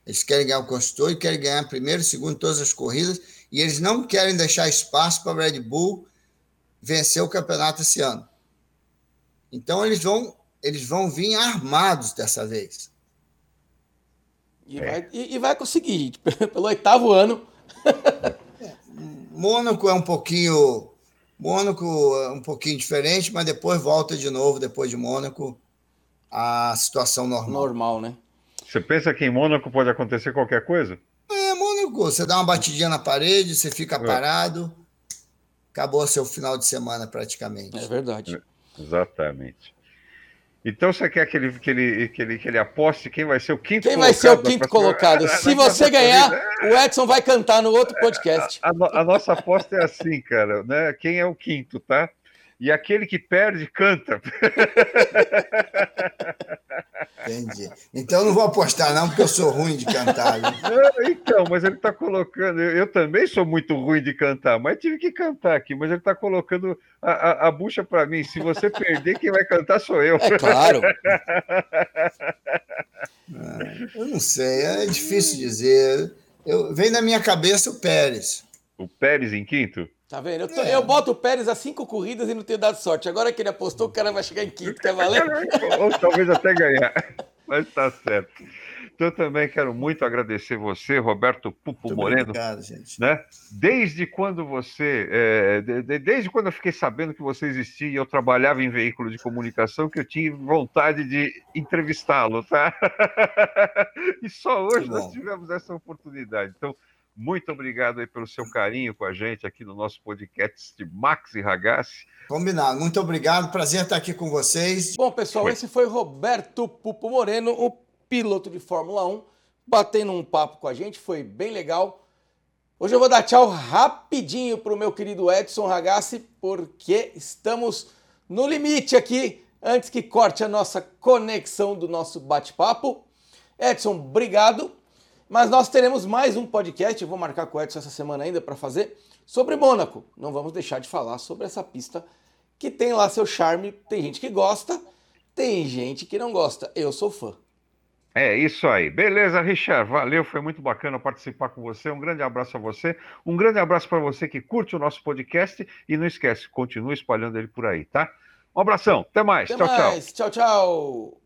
Eles querem ganhar o construtor e querem ganhar primeiro e segundo todas as corridas, e eles não querem deixar espaço para a Red Bull vencer o campeonato esse ano. Então eles vão, eles vão vir armados dessa vez. E, é. vai, e, e vai conseguir, pelo oitavo ano. é, Mônaco é um pouquinho. Mônaco é um pouquinho diferente, mas depois volta de novo, depois de Mônaco, a situação normal. Normal, né? Você pensa que em Mônaco pode acontecer qualquer coisa? É, Mônaco, você dá uma batidinha na parede, você fica é. parado acabou seu final de semana praticamente. É verdade. Exatamente. Então você quer que ele, que ele, que ele, que ele aposte quem vai ser o quinto quem colocado? Quem vai ser o quinto colocado? Se você ganhar, o Edson vai cantar no outro podcast. A, a, a, nossa aposta é assim, cara, né? Quem é o quinto, tá? E aquele que perde canta. Entendi. Então eu não vou apostar, não, porque eu sou ruim de cantar. Então, mas ele está colocando. Eu, eu, também sou muito ruim de cantar, mas tive que cantar aqui. Mas ele está colocando a, a, a bucha para mim. Se você perder, quem vai cantar sou eu. É claro. Ah, eu não sei, é difícil dizer. Eu, vem na minha cabeça o Pérez. O Pérez em quinto? Tá vendo? Eu, tô, é. eu, boto o Pérez a cinco corridas e não tenho dado sorte. Agora que ele apostou, o cara vai chegar em quinto, quer valer? Ou talvez até ganhar. Mas tá certo. Então, eu também quero muito agradecer você, Roberto Pupo muito Moreno. Obrigado, gente. Né? Desde quando você. É, de, desde quando eu fiquei sabendo que você existia e eu trabalhava em veículo de comunicação, que eu tinha vontade de entrevistá-lo, tá? e só hoje nós tivemos essa oportunidade. Então, muito obrigado aí pelo seu carinho com a gente aqui no nosso podcast de Max e Ragazzi. Combinado. Muito obrigado. Prazer estar aqui com vocês. Bom, pessoal, esse foi Roberto Pupo Moreno, o piloto de Fórmula 1, batendo um papo com a gente. Foi bem legal. Hoje eu vou dar tchau rapidinho para o meu querido Edson Ragazzi, porque estamos no limite aqui, antes que corte a nossa conexão do nosso bate-papo. Edson, obrigado. Mas nós teremos mais um podcast, vou marcar com o Edson essa semana ainda para fazer, sobre Mônaco. Não vamos deixar de falar sobre essa pista que tem lá seu charme. Tem gente que gosta, tem gente que não gosta. Eu sou fã. É isso aí. Beleza, Richard. Valeu, foi muito bacana participar com você. Um grande abraço a você. Um grande abraço para você que curte o nosso podcast e não esquece, continue espalhando ele por aí, tá? Um abração. Até mais. Até tchau, mais. tchau. Tchau, tchau.